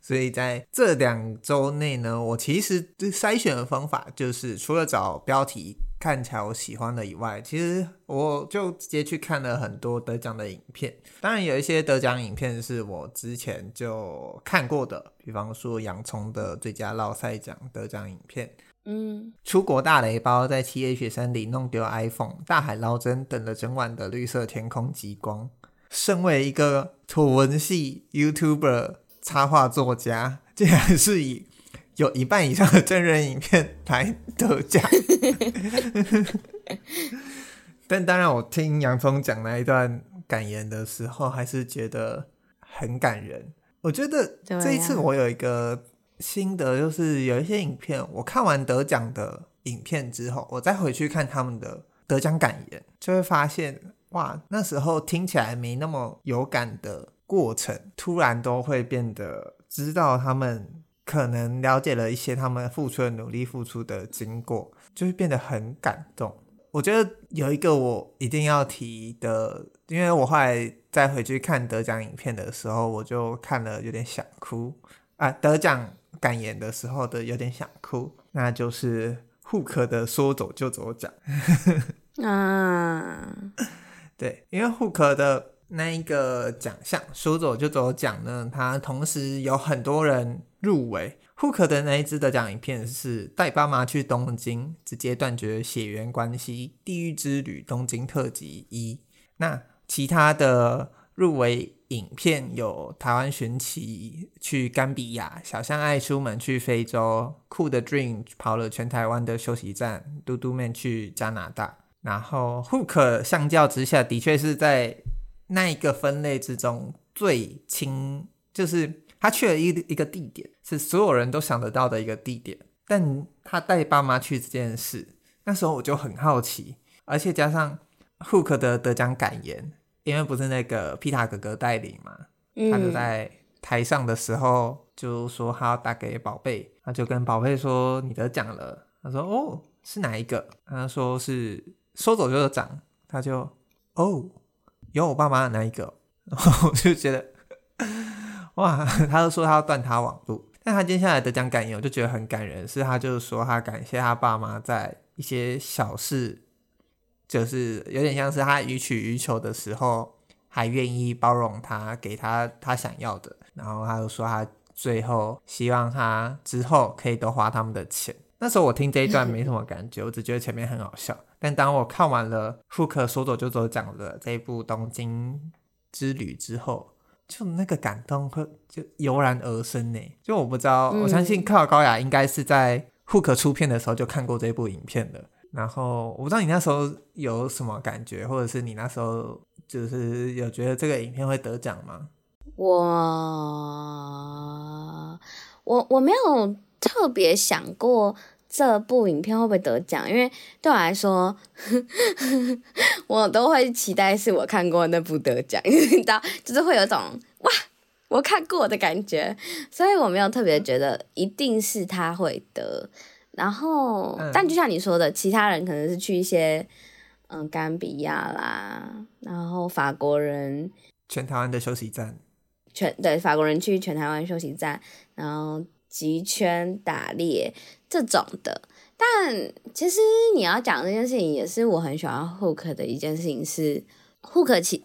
所以在这两周内呢，我其实筛选的方法就是除了找标题看起来我喜欢的以外，其实我就直接去看了很多得奖的影片。当然有一些得奖影片是我之前就看过的，比方说洋葱的最佳烙赛奖得奖影片，嗯，出国大雷包在七月雪山里弄丢 iPhone，大海捞针等了整晚的绿色天空极光。身为一个图文系 YouTuber。插画作家竟然是以有一半以上的真人影片来得奖，[laughs] 但当然，我听洋葱讲那一段感言的时候，还是觉得很感人。我觉得这一次我有一个心得，就是有一些影片，我看完得奖的影片之后，我再回去看他们的得奖感言，就会发现，哇，那时候听起来没那么有感的。过程突然都会变得知道他们可能了解了一些他们付出的努力、付出的经过，就会变得很感动。我觉得有一个我一定要提的，因为我后来再回去看得奖影片的时候，我就看了有点想哭啊。得奖感言的时候的有点想哭，那就是 Hook 的说走就走奖 [laughs] 啊。对，因为 Hook 的。那一个奖项说走就走奖呢，它同时有很多人入围。Hook 的那一支得奖影片是带爸妈去东京，直接断绝血缘关系，地狱之旅东京特辑一。那其他的入围影片有台湾寻奇去甘比亚，小象爱出门去非洲，酷的 Dream 跑了全台湾的休息站，嘟嘟 man 去加拿大。然后 Hook 相较之下，的确是在那一个分类之中最轻，就是他去了一一个地点，是所有人都想得到的一个地点。但他带爸妈去这件事，那时候我就很好奇，而且加上 Hook 的得奖感言，因为不是那个皮塔哥哥带领嘛，他就在台上的时候就说他要打给宝贝，他就跟宝贝说你得奖了，他说哦是哪一个？他说是说走就走，他就哦。有我爸妈的那一个，然后我就觉得，哇，他就说他要断他网路，但他接下来得奖感言，我就觉得很感人，是他就是说他感谢他爸妈在一些小事，就是有点像是他予取予求的时候，还愿意包容他，给他他想要的，然后他就说他最后希望他之后可以多花他们的钱。[laughs] 那时候我听这一段没什么感觉，我只觉得前面很好笑。但当我看完了 Hook 说走就走讲的这一部东京之旅之后，就那个感动会就油然而生呢。就我不知道，我相信克劳高雅应该是在 Hook 出片的时候就看过这部影片的，然后我不知道你那时候有什么感觉，或者是你那时候就是有觉得这个影片会得奖吗？我我我没有特别想过这部影片会不会得奖，因为对我来说，[laughs] 我都会期待是我看过那部得奖，[laughs] 你知道，就是会有种哇，我看过的感觉，所以我没有特别觉得一定是他会得。然后，嗯、但就像你说的，其他人可能是去一些，嗯，甘比亚啦，然后法国人，全台湾的休息站，全对法国人去全台湾休息站，然后极圈打猎这种的。但其实你要讲这件事情，也是我很喜欢 Hook 的一件事情是，是 Hook 其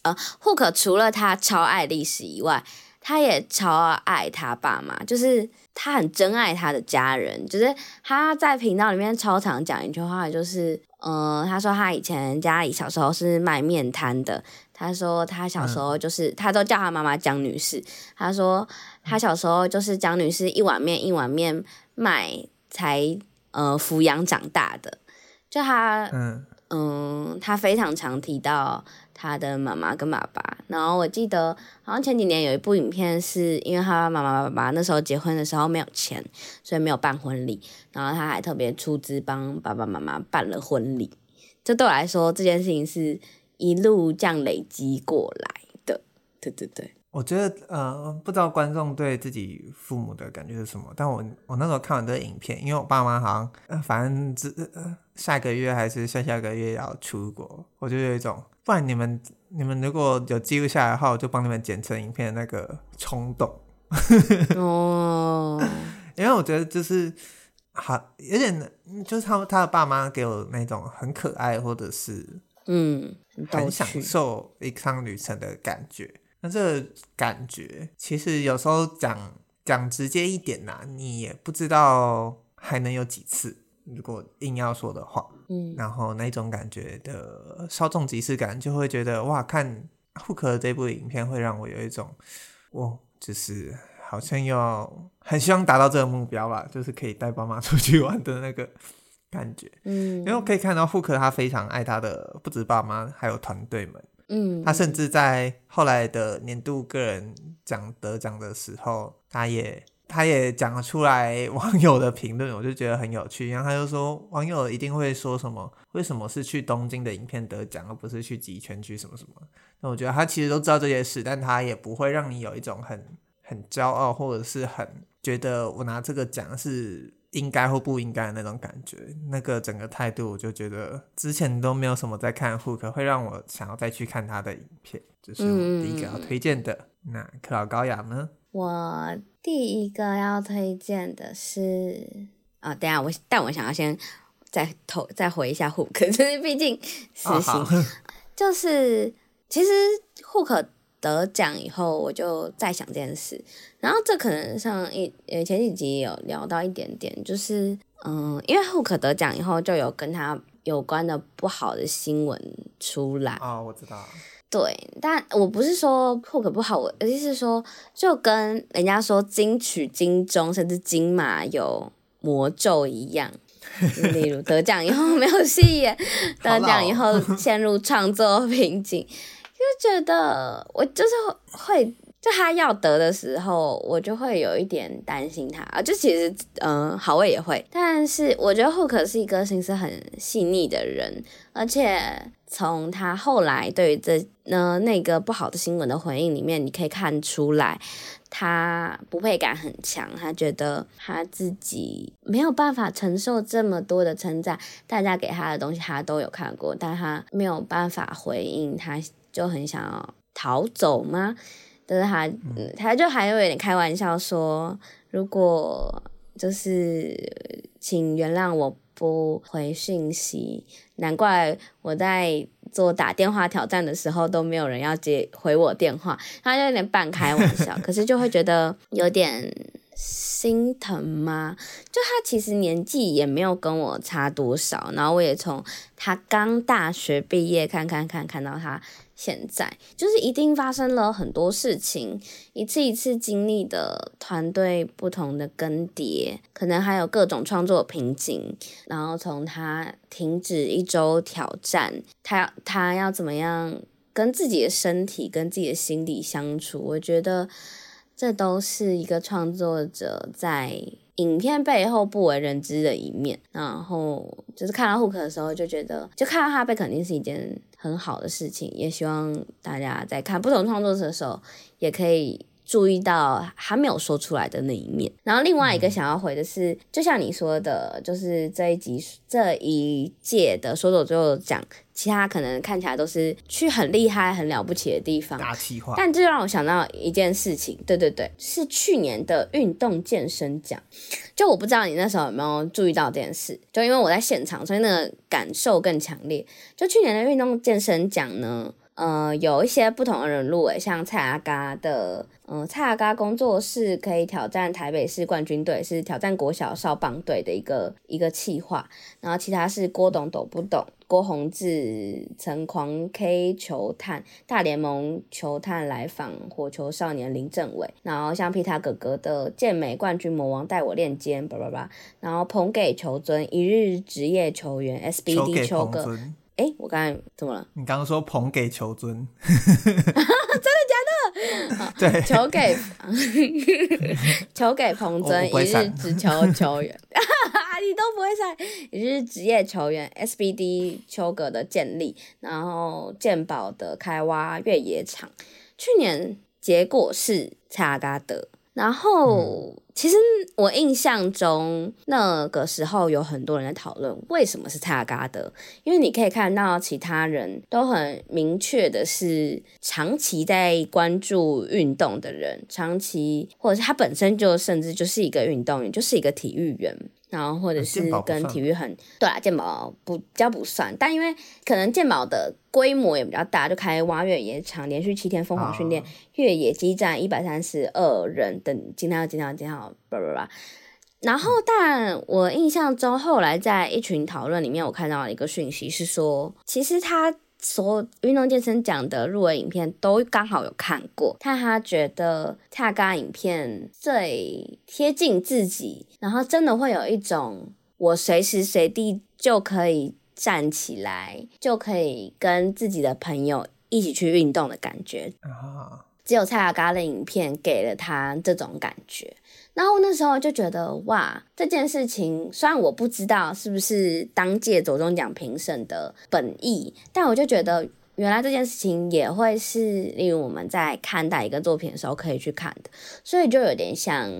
呃 Hook 除了他超爱历史以外，他也超爱他爸妈，就是。他很珍爱他的家人，就是他在频道里面超常讲一句话，就是，呃，他说他以前家里小时候是卖面摊的，他说他小时候就是，嗯、他都叫他妈妈江女士，他说他小时候就是江女士一碗面一碗面卖才呃抚养长大的，就他嗯嗯，他非常常提到。他的妈妈跟爸爸，然后我记得好像前几年有一部影片，是因为他妈妈爸爸那时候结婚的时候没有钱，所以没有办婚礼，然后他还特别出资帮爸爸妈妈办了婚礼。这对我来说，这件事情是一路这样累积过来的。对对对，我觉得呃，不知道观众对自己父母的感觉是什么，但我我那时候看完这个影片，因为我爸妈好像呃，反正只呃下个月还是下下个月要出国，我就有一种。不然你们你们如果有记录下来的话，我就帮你们剪成影片的那个冲动。[laughs] 哦，因为我觉得就是好有点，就是他他的爸妈给我那种很可爱，或者是嗯很享受一趟旅程的感觉。那这个感觉其实有时候讲讲直接一点呐、啊，你也不知道还能有几次。如果硬要说的话。嗯，然后那种感觉的稍纵即逝感，就会觉得哇，看 Hook 这部影片会让我有一种，哇，就是好像要很希望达到这个目标吧，就是可以带爸妈出去玩的那个感觉。[laughs] 嗯，因为我可以看到 Hook 他非常爱他的不止爸妈，还有团队们。嗯，他甚至在后来的年度个人奖得奖的时候，他也。他也讲了出来网友的评论，[laughs] 我就觉得很有趣。然后他就说，网友一定会说什么？为什么是去东京的影片得奖，而不是去极圈去什么什么？那我觉得他其实都知道这些事，但他也不会让你有一种很很骄傲，或者是很觉得我拿这个奖是应该或不应该的那种感觉。那个整个态度，我就觉得之前都没有什么在看 Hook，会让我想要再去看他的影片。这、就是我第一个要推荐的。嗯、那克劳高雅呢？我第一个要推荐的是啊，等下我，但我想要先再投再回一下 Hook，[laughs] 就是毕竟实行、哦、[laughs] 就是其实 Hook 得奖以后，我就在想这件事，然后这可能上一呃前几集有聊到一点点，就是嗯，因为 Hook 得奖以后，就有跟他有关的不好的新闻出来啊、哦，我知道。对，但我不是说 Hook 不好，我的意思是说，就跟人家说金曲、金钟甚至金马有魔咒一样，例如得奖以后没有戏演，得奖以后 [laughs] 陷入创作瓶颈，就觉得我就是会。就他要得的时候，我就会有一点担心他啊。就其实，嗯、呃，好，我也会。但是我觉得 Hook 是一个心思很细腻的人，而且从他后来对于这呢那个不好的新闻的回应里面，你可以看出来，他不配感很强。他觉得他自己没有办法承受这么多的称赞，大家给他的东西他都有看过，但他没有办法回应，他就很想要逃走吗？就是他，嗯，他就还有点开玩笑说，如果就是请原谅我不回讯息，难怪我在做打电话挑战的时候都没有人要接回我电话，他就有点半开玩笑，[laughs] 可是就会觉得有点心疼吗？就他其实年纪也没有跟我差多少，然后我也从他刚大学毕业看看看看到他现在，就是一定发生了很多事情，一次一次经历的团队不同的更迭，可能还有各种创作瓶颈，然后从他停止一周挑战，他他要怎么样跟自己的身体跟自己的心理相处，我觉得。这都是一个创作者在影片背后不为人知的一面，然后就是看到 Hook 的时候就觉得，就看到他被肯定是一件很好的事情，也希望大家在看不同创作者的时候也可以。注意到还没有说出来的那一面，然后另外一个想要回的是，就像你说的，就是这一集这一届的说走就讲，其他可能看起来都是去很厉害、很了不起的地方，大气化。但这让我想到一件事情，对对对，是去年的运动健身奖。就我不知道你那时候有没有注意到这件事，就因为我在现场，所以那个感受更强烈。就去年的运动健身奖呢，呃，有一些不同的人入围，像蔡阿嘎的。嗯，蔡阿嘎工作室可以挑战台北市冠军队，是挑战国小少棒队的一个一个企划。然后其他是郭董懂不懂？郭宏志、陈狂 K 球探大联盟球探来访火球少年林政伟。然后像皮塔哥哥的健美冠军魔王带我练肩，叭叭叭。然后捧给球尊一日职业球员 SBD 球哥。哎，我刚才怎么了？你刚刚说捧给球尊，真的假的？好对，[laughs] 球给 [laughs] 球给彭尊一日只求 [laughs] 球员，你都不会赛，一日职业球员 SBD 秋格的建立，然后健保的开挖越野场，去年结果是蔡阿嘎德。然后，嗯、其实我印象中那个时候有很多人在讨论为什么是蔡阿嘎德，因为你可以看到其他人都很明确的是长期在关注运动的人，长期或者是他本身就甚至就是一个运动员，就是一个体育员。然后或者是跟体育很对啊，健保不比较不算，但因为可能健保的规模也比较大，就开挖越野场，连续七天疯狂训练，越野激战一百三十二人等，今天要今天要今天要叭叭叭。然后，但我印象中后来在一群讨论里面，我看到了一个讯息是说，其实他。所有运动健身奖的入围影片都刚好有看过，但他觉得蔡阿嘎影片最贴近自己，然后真的会有一种我随时随地就可以站起来，就可以跟自己的朋友一起去运动的感觉啊。只有蔡阿嘎的影片给了他这种感觉。然后那时候就觉得哇，这件事情虽然我不知道是不是当届走中奖评审的本意，但我就觉得原来这件事情也会是例如我们在看待一个作品的时候可以去看的，所以就有点像。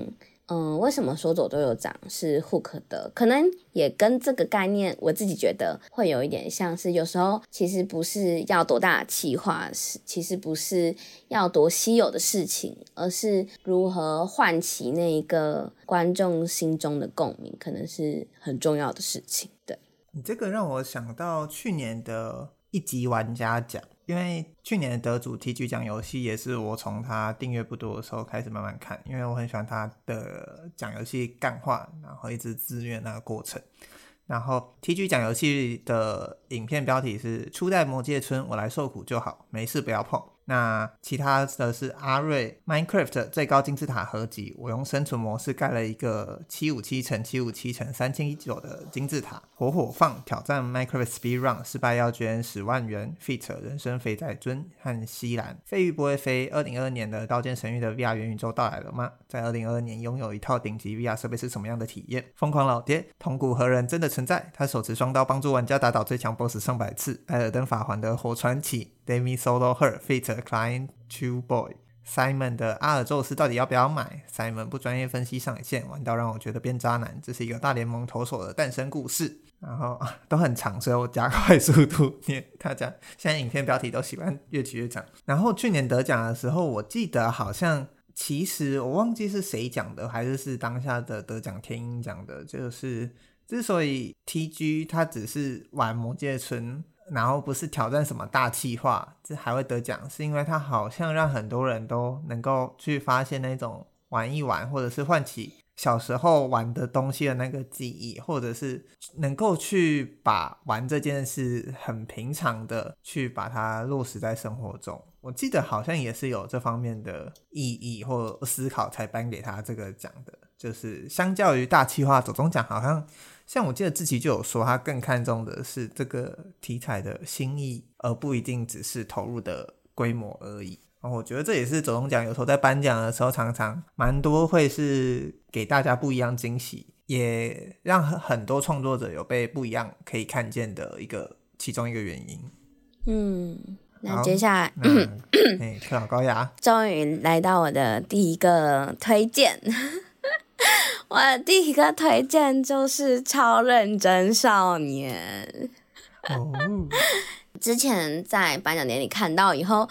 嗯，为什么说走就有奖是 Hook 的？可能也跟这个概念，我自己觉得会有一点像是，有时候其实不是要多大的企划，是其实不是要多稀有的事情，而是如何唤起那一个观众心中的共鸣，可能是很重要的事情。对。你这个让我想到去年的一级玩家奖。因为去年的得主 TG 讲游戏也是我从他订阅不多的时候开始慢慢看，因为我很喜欢他的讲游戏干话，然后一直自虐那个过程。然后 TG 讲游戏的影片标题是“初代魔界村，我来受苦就好，没事不要碰”。那其他的是阿瑞 Minecraft 最高金字塔合集，我用生存模式盖了一个七五七乘七五七乘三千一九的金字塔。火火放挑战 Minecraft Speed Run 失败要捐十万元。，Fit 人生肥仔尊和西兰飞鱼不会飞。二零二二年的刀剑神域的 VR 元宇宙到来了吗？在二零二二年拥有一套顶级 VR 设备是什么样的体验？疯狂老爹同骨何人真的存在？他手持双刀帮助玩家打倒最强 BOSS 上百次。艾尔登法环的火传奇。Demi Solo Her Feat Client Two Boy Simon 的阿尔宙斯到底要不要买？Simon 不专业分析上线，玩到让我觉得变渣男。这是一个大联盟投手的诞生故事，然后都很长，所以我加快 [laughs] 速度念。大家现在影片标题都喜欢越举越长。然后去年得奖的时候，我记得好像其实我忘记是谁讲的，还是是当下的得奖天音讲的，就是之所以 TG 他只是玩魔界村。然后不是挑战什么大气化，这还会得奖，是因为它好像让很多人都能够去发现那种玩一玩，或者是唤起小时候玩的东西的那个记忆，或者是能够去把玩这件事很平常的去把它落实在生活中。我记得好像也是有这方面的意义或思考才颁给他这个奖的，就是相较于大气化走钟奖，好像像我记得志奇就有说，他更看重的是这个题材的新意，而不一定只是投入的规模而已。然后我觉得这也是走钟奖有时候在颁奖的时候，常常蛮多会是给大家不一样惊喜，也让很多创作者有被不一样可以看见的一个其中一个原因。嗯。那接下来，[clears throat] 哎，特老高雅，终于来到我的第一个推荐。我的第一个推荐就是《超认真少年》。哦，之前在颁奖典礼看到以后。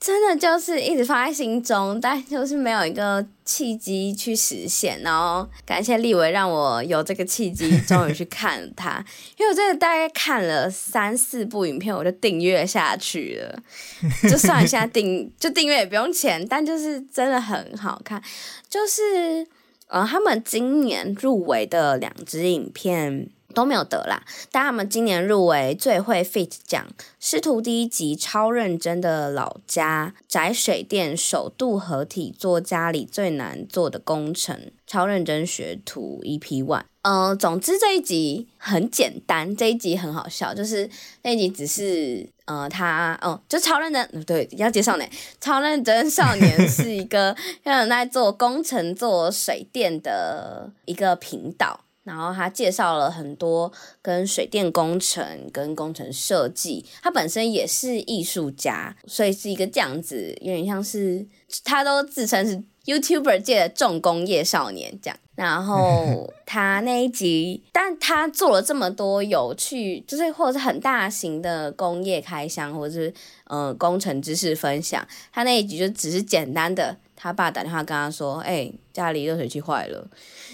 真的就是一直放在心中，但就是没有一个契机去实现。然后感谢立维让我有这个契机，终于去看了它。因为我真的大概看了三四部影片，我就订阅下去了。[laughs] 就算现在订，就订阅也不用钱，但就是真的很好看。就是呃，他们今年入围的两支影片。都没有得啦，但他们今年入围最会 fit 奖，师徒第一集超认真的老家宅水电首度合体做家里最难做的工程，超认真学徒 EP One。呃，总之这一集很简单，这一集很好笑，就是那一集只是呃他哦，就超认真，对，要介绍呢，超认真少年 [laughs] 是一个像在做工程做水电的一个频道。然后他介绍了很多跟水电工程、跟工程设计，他本身也是艺术家，所以是一个这样子，有点像是他都自称是 YouTuber 界的重工业少年这样。然后 [laughs] 他那一集，但他做了这么多有趣，就是或者是很大型的工业开箱，或者是呃工程知识分享，他那一集就只是简单的。他爸打电话跟他说：“哎、欸，家里热水器坏了。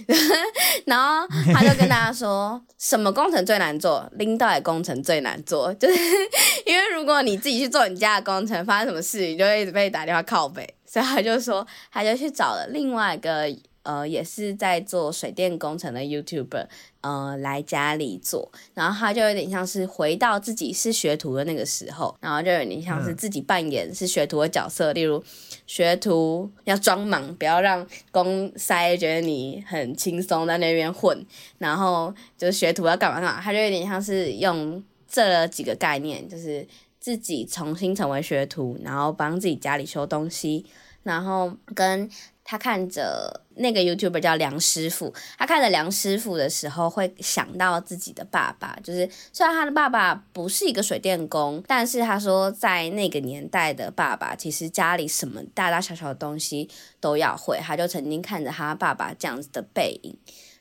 [laughs] ”然后他就跟大家说：“什么工程最难做？拎到的工程最难做，就是 [laughs] 因为如果你自己去做你家的工程，发生什么事，你就会一直被打电话靠北。所以他就说，他就去找了另外一个。”呃，也是在做水电工程的 YouTuber，呃，来家里做，然后他就有点像是回到自己是学徒的那个时候，然后就有点像是自己扮演是学徒的角色，嗯、例如学徒要装忙，不要让公塞觉得你很轻松在那边混，然后就是学徒要干嘛干嘛，他就有点像是用这几个概念，就是自己重新成为学徒，然后帮自己家里修东西，然后跟。他看着那个 YouTuber 叫梁师傅，他看着梁师傅的时候，会想到自己的爸爸。就是虽然他的爸爸不是一个水电工，但是他说在那个年代的爸爸，其实家里什么大大小小的东西都要会。他就曾经看着他爸爸这样子的背影。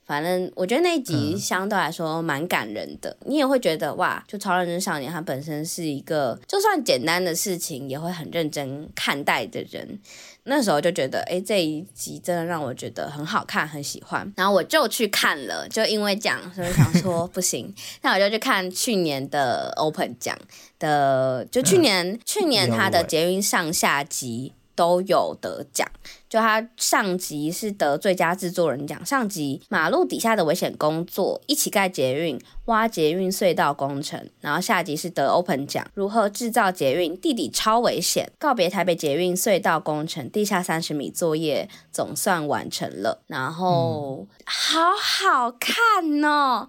反正我觉得那一集相对来说蛮感人的，嗯、你也会觉得哇，就超认真少年他本身是一个就算简单的事情也会很认真看待的人。那时候就觉得，哎，这一集真的让我觉得很好看，很喜欢。然后我就去看了，就因为这样，所以想说不行，[laughs] 那我就去看去年的 Open 奖的，就去年、嗯、[laughs] 去年他的捷运上下集。都有得奖，就他上集是得最佳制作人奖，上集马路底下的危险工作，一起盖捷运，挖捷运隧道工程，然后下集是得 Open 奖，如何制造捷运，地底超危险，告别台北捷运隧道工程，地下三十米作业总算完成了，然后、嗯、好好看哦。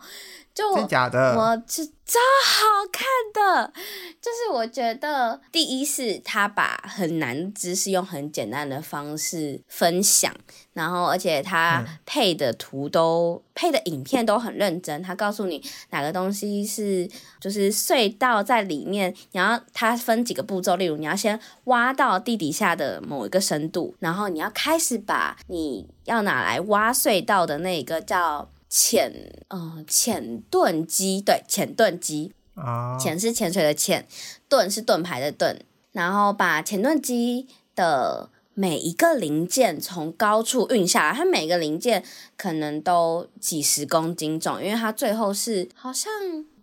就我，我是超好看的，就是我觉得第一是他把很难的知识用很简单的方式分享，然后而且他配的图都、嗯、配的影片都很认真，他告诉你哪个东西是就是隧道在里面，然后他分几个步骤，例如你要先挖到地底下的某一个深度，然后你要开始把你要拿来挖隧道的那个叫。潜，嗯，潜盾机，对，潜盾机，啊，潜是潜水的潜，盾是盾牌的盾，然后把潜盾机的每一个零件从高处运下来，它每个零件可能都几十公斤重，因为它最后是好像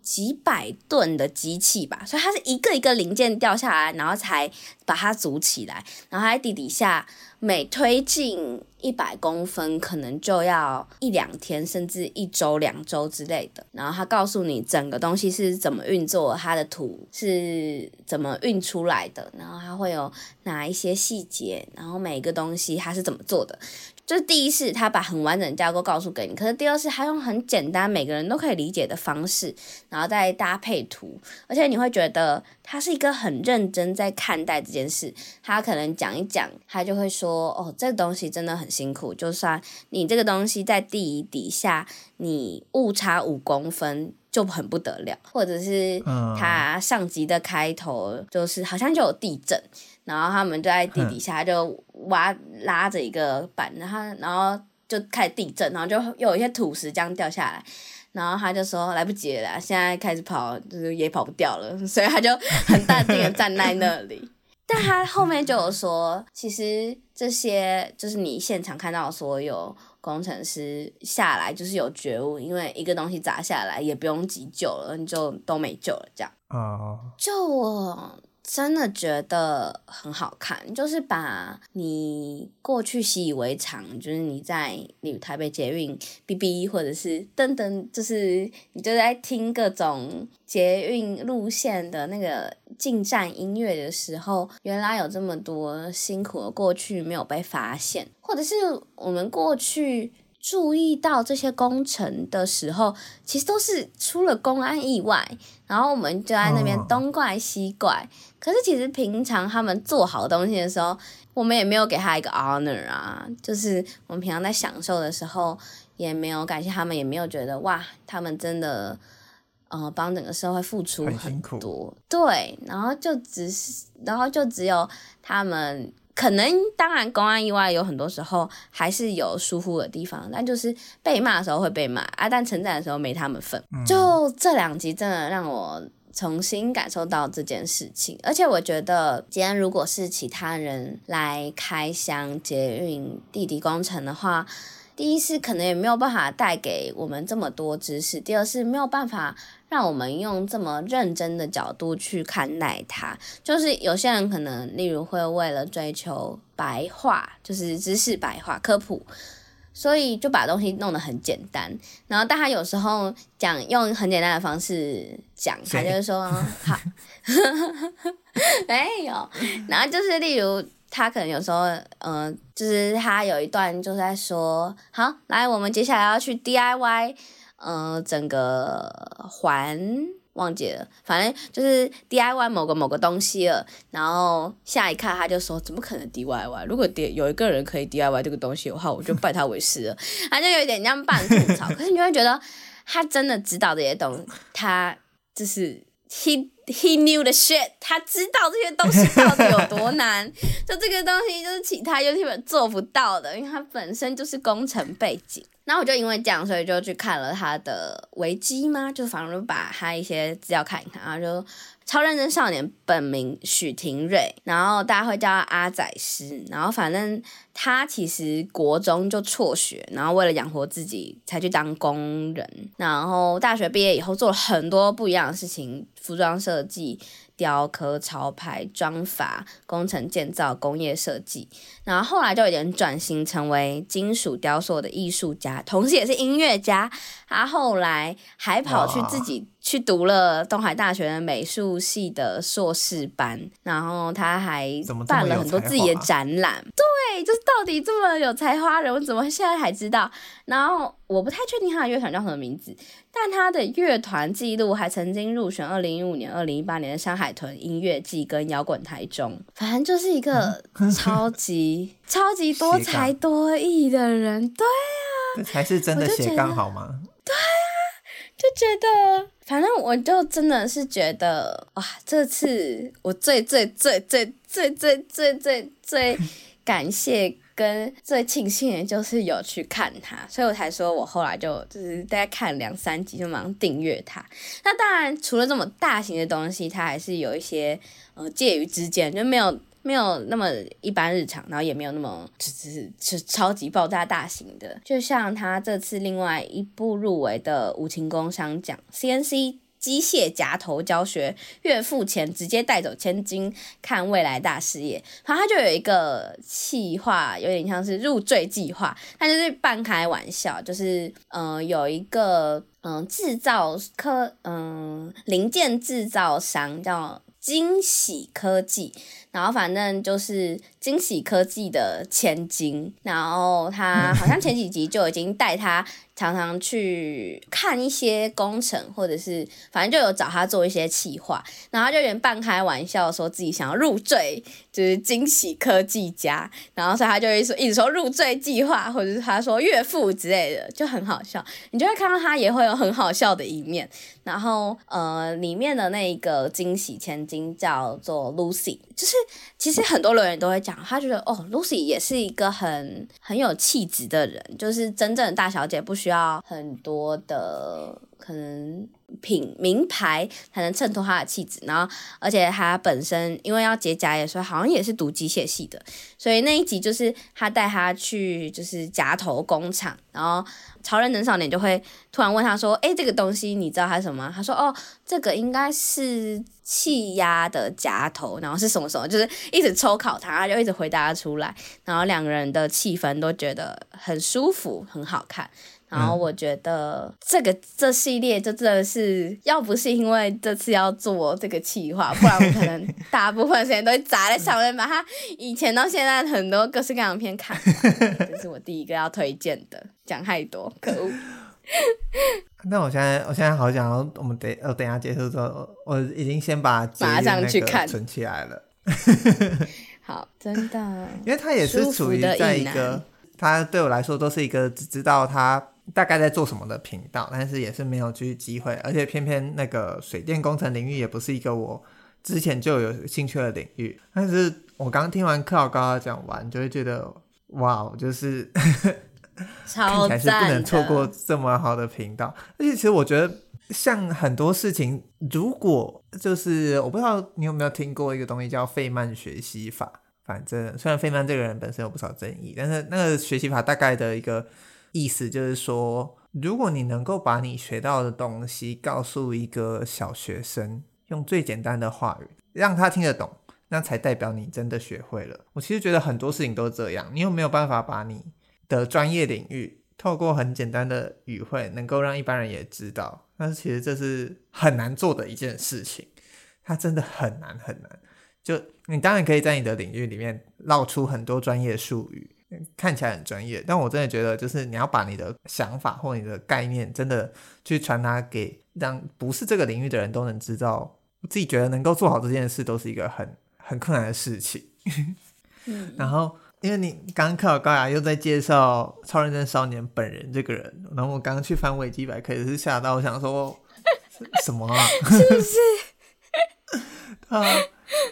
几百吨的机器吧，所以它是一个一个零件掉下来，然后才把它组起来，然后它在地底下。每推进一百公分，可能就要一两天，甚至一周、两周之类的。然后他告诉你整个东西是怎么运作，它的土是怎么运出来的，然后它会有哪一些细节，然后每一个东西它是怎么做的。就是第一是他把很完整的架构告诉给你，可是第二是他用很简单每个人都可以理解的方式，然后再搭配图，而且你会觉得他是一个很认真在看待这件事。他可能讲一讲，他就会说：“哦，这个东西真的很辛苦，就算你这个东西在地底下，你误差五公分就很不得了。”或者是他上集的开头就是好像就有地震。然后他们就在地底下就挖拉着一个板，然后然后就开始地震，然后就又有一些土石这样掉下来，然后他就说来不及了，现在开始跑就是也跑不掉了，[laughs] 所以他就很淡定的站在那里。[laughs] 但他后面就有说，其实这些就是你现场看到的所有工程师下来就是有觉悟，因为一个东西砸下来也不用急救了，你就都没救了这样。哦，就我。真的觉得很好看，就是把你过去习以为常，就是你在你台北捷运 BB 或者是噔噔，就是你就在听各种捷运路线的那个进站音乐的时候，原来有这么多辛苦的过去没有被发现，或者是我们过去。注意到这些工程的时候，其实都是出了公安意外，然后我们就在那边东怪西怪。Oh. 可是其实平常他们做好东西的时候，我们也没有给他一个 honor 啊，就是我们平常在享受的时候，也没有感谢他们，也没有觉得哇，他们真的呃帮整个社会付出很多。很对，然后就只是，然后就只有他们。可能当然，公安意外有很多时候还是有疏忽的地方，但就是被骂的时候会被骂啊，但成长的时候没他们份。嗯、就这两集真的让我重新感受到这件事情，而且我觉得今天如果是其他人来开箱捷运地底工程的话，第一是可能也没有办法带给我们这么多知识，第二是没有办法。让我们用这么认真的角度去看待它，就是有些人可能，例如会为了追求白话，就是知识白话科普，所以就把东西弄得很简单。然后，但他有时候讲用很简单的方式讲，他就是说 [laughs] 好，[laughs] 没有。然后就是例如他可能有时候，嗯、呃，就是他有一段就是在说，好，来，我们接下来要去 DIY。嗯、呃，整个环忘记了，反正就是 DIY 某个某个东西了。然后下一看他就说：“怎么可能 DIY？如果有一个人可以 DIY 这个东西的话，我就拜他为师了。”他就有点这样半吐槽，可是你会觉得他真的知道这些东西，他就是 he he knew the shit，他知道这些东西到底有多难。就这个东西就是其他 YouTuber 做不到的，因为他本身就是工程背景。那我就因为这样，所以就去看了他的维基嘛，就反正把他一些资料看一看，然后就超认真少年本名许廷瑞，然后大家会叫他阿仔师，然后反正他其实国中就辍学，然后为了养活自己才去当工人，然后大学毕业以后做了很多不一样的事情，服装设计。雕刻、潮牌、妆法、工程建造、工业设计，然后后来就有点转型成为金属雕塑的艺术家，同时也是音乐家。他后来还跑去自己去读了东海大学的美术系的硕士班，然后他还办了很多自己的展览。对，就是到底这么有才华的人，我怎么现在才知道？然后我不太确定他的乐团叫什么名字。但他的乐团记录还曾经入选二零一五年、二零一八年的山海豚音乐季跟摇滚台中，反正就是一个 [laughs] 超级超级多才多艺的人。对啊，这才是真的斜杠好吗？对啊，就觉得，反正我就真的是觉得哇，这次我最最最最最最最最最感谢。跟最庆幸的就是有去看他，所以我才说我后来就就是大概看两三集就马上订阅他。那当然，除了这么大型的东西，它还是有一些呃介于之间，就没有没有那么一般日常，然后也没有那么就是是超级爆炸大型的。就像他这次另外一部入围的《无情工商奖》CNC 机械夹头教学，月付钱直接带走千金看未来大事业。然后他就有一个计划，有点像是入赘计划，他就是半开玩笑，就是嗯、有一个嗯制造科嗯零件制造商叫惊喜科技。然后反正就是惊喜科技的千金，然后他好像前几集就已经带他常常去看一些工程，或者是反正就有找他做一些企划，然后他就有点半开玩笑说自己想要入赘，就是惊喜科技家，然后所以他就会说一直说入赘计划，或者是他说岳父之类的，就很好笑。你就会看到他也会有很好笑的一面。然后呃，里面的那个惊喜千金叫做 Lucy，就是。其实很多留言都会讲，他觉得哦，Lucy 也是一个很很有气质的人，就是真正的大小姐不需要很多的可能品名牌才能衬托他的气质。然后，而且他本身因为要接家业，所以好像也是读机械系的。所以那一集就是他带他去就是夹头工厂，然后超人能少年就会突然问他说：“诶，这个东西你知道它什么？”他说：“哦，这个应该是。”气压的夹头，然后是什么什么，就是一直抽考他，他就一直回答出来，然后两个人的气氛都觉得很舒服，很好看。然后我觉得这个这系列就真的是，要不是因为这次要做这个企划，不然我可能 [laughs] 大部分时间都会砸在上面，把它以前到现在很多各式各样的片看完。[laughs] 这是我第一个要推荐的，讲太多，可恶。[laughs] 那我现在，我现在好想要，我们等，我等一下结束之后，我已经先把马上去看存起来了。好，真的，因为他也是处于在一个，他对我来说都是一个只知道他大概在做什么的频道，但是也是没有去机会，而且偏偏那个水电工程领域也不是一个我之前就有兴趣的领域。但是我刚听完克劳高雅讲完，就会觉得哇，就是。[laughs] 超看起来是不能错过这么好的频道，而且其实我觉得，像很多事情，如果就是我不知道你有没有听过一个东西叫费曼学习法。反正虽然费曼这个人本身有不少争议，但是那个学习法大概的一个意思就是说，如果你能够把你学到的东西告诉一个小学生，用最简单的话语让他听得懂，那才代表你真的学会了。我其实觉得很多事情都这样，你有没有办法把你的专业领域，透过很简单的语汇，能够让一般人也知道，但是其实这是很难做的一件事情，它真的很难很难。就你当然可以在你的领域里面绕出很多专业术语，看起来很专业，但我真的觉得，就是你要把你的想法或你的概念，真的去传达给让不是这个领域的人都能知道。我自己觉得能够做好这件事，都是一个很很困难的事情。[laughs] 嗯，然后。因为你刚刚克劳高雅又在介绍超认真少年本人这个人，然后我刚刚去翻维基百科也是吓到，我想说什么啊？[laughs] 是不是？[laughs] 啊，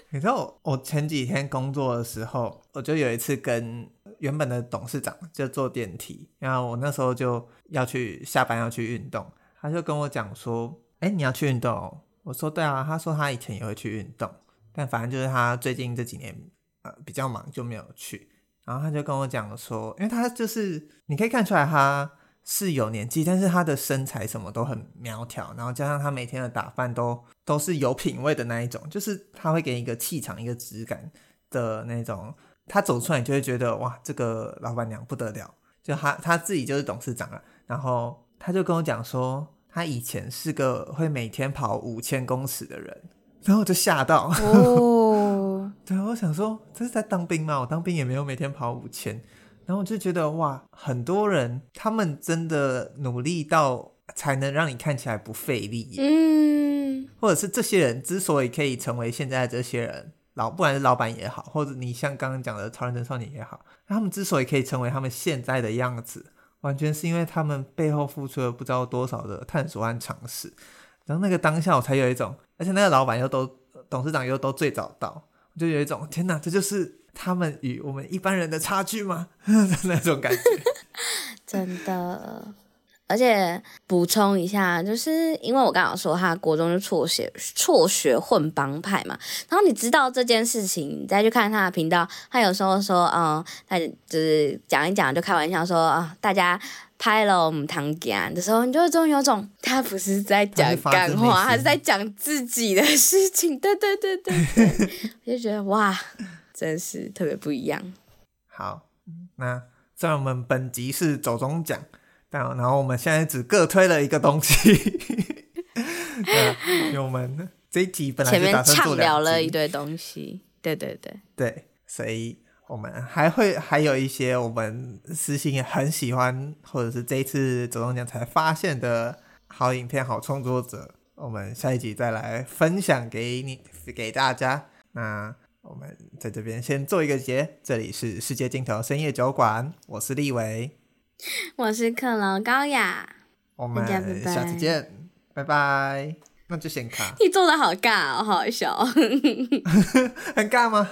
你知道我我前几天工作的时候，我就有一次跟原本的董事长就坐电梯，然后我那时候就要去下班要去运动，他就跟我讲说：“哎，你要去运动？”我说：“对啊。”他说他以前也会去运动，但反正就是他最近这几年呃比较忙就没有去。然后他就跟我讲说，因为他就是你可以看出来他是有年纪，但是他的身材什么都很苗条，然后加上他每天的打扮都都是有品味的那一种，就是他会给你一个气场、一个质感的那种。他走出来你就会觉得哇，这个老板娘不得了。就他他自己就是董事长了，然后他就跟我讲说，他以前是个会每天跑五千公尺的人，[laughs] 然后我就吓到。哦 [laughs] 对，我想说这是在当兵吗？我当兵也没有每天跑五千，然后我就觉得哇，很多人他们真的努力到才能让你看起来不费力，嗯，或者是这些人之所以可以成为现在这些人，老不管是老板也好，或者你像刚刚讲的超人真少年也好，他们之所以可以成为他们现在的样子，完全是因为他们背后付出了不知道多少的探索和尝试，然后那个当下我才有一种，而且那个老板又都董事长又都最早到。就有一种天哪，这就是他们与我们一般人的差距吗？[laughs] 那种感觉，[laughs] 真的。而且补充一下，就是因为我刚刚说他国中就辍学辍学混帮派嘛，然后你知道这件事情，你再去看他的频道，他有时候说，嗯，他就是讲一讲就开玩笑说啊，大家。拍了我们堂家的时候，你就终于有种他不是在讲干话，他是在讲自己的事情。对对对对对，[laughs] 我就觉得哇，真是特别不一样。好，那在我们本集是走中奖，但然后我们现在只各推了一个东西。[laughs] 对因为我们这一集本来就打算前面畅聊了一堆东西。对对对对，所以我们还会还有一些我们私信也很喜欢，或者是这一次走钟奖才发现的好影片、好创作者，我们下一集再来分享给你给大家。那我们在这边先做一个结，这里是世界尽头深夜酒馆，我是立维，[laughs] 我是克劳高雅，我们下次见，拜拜。那就先卡。你做的好尬哦，好好笑。[laughs] 很尬吗？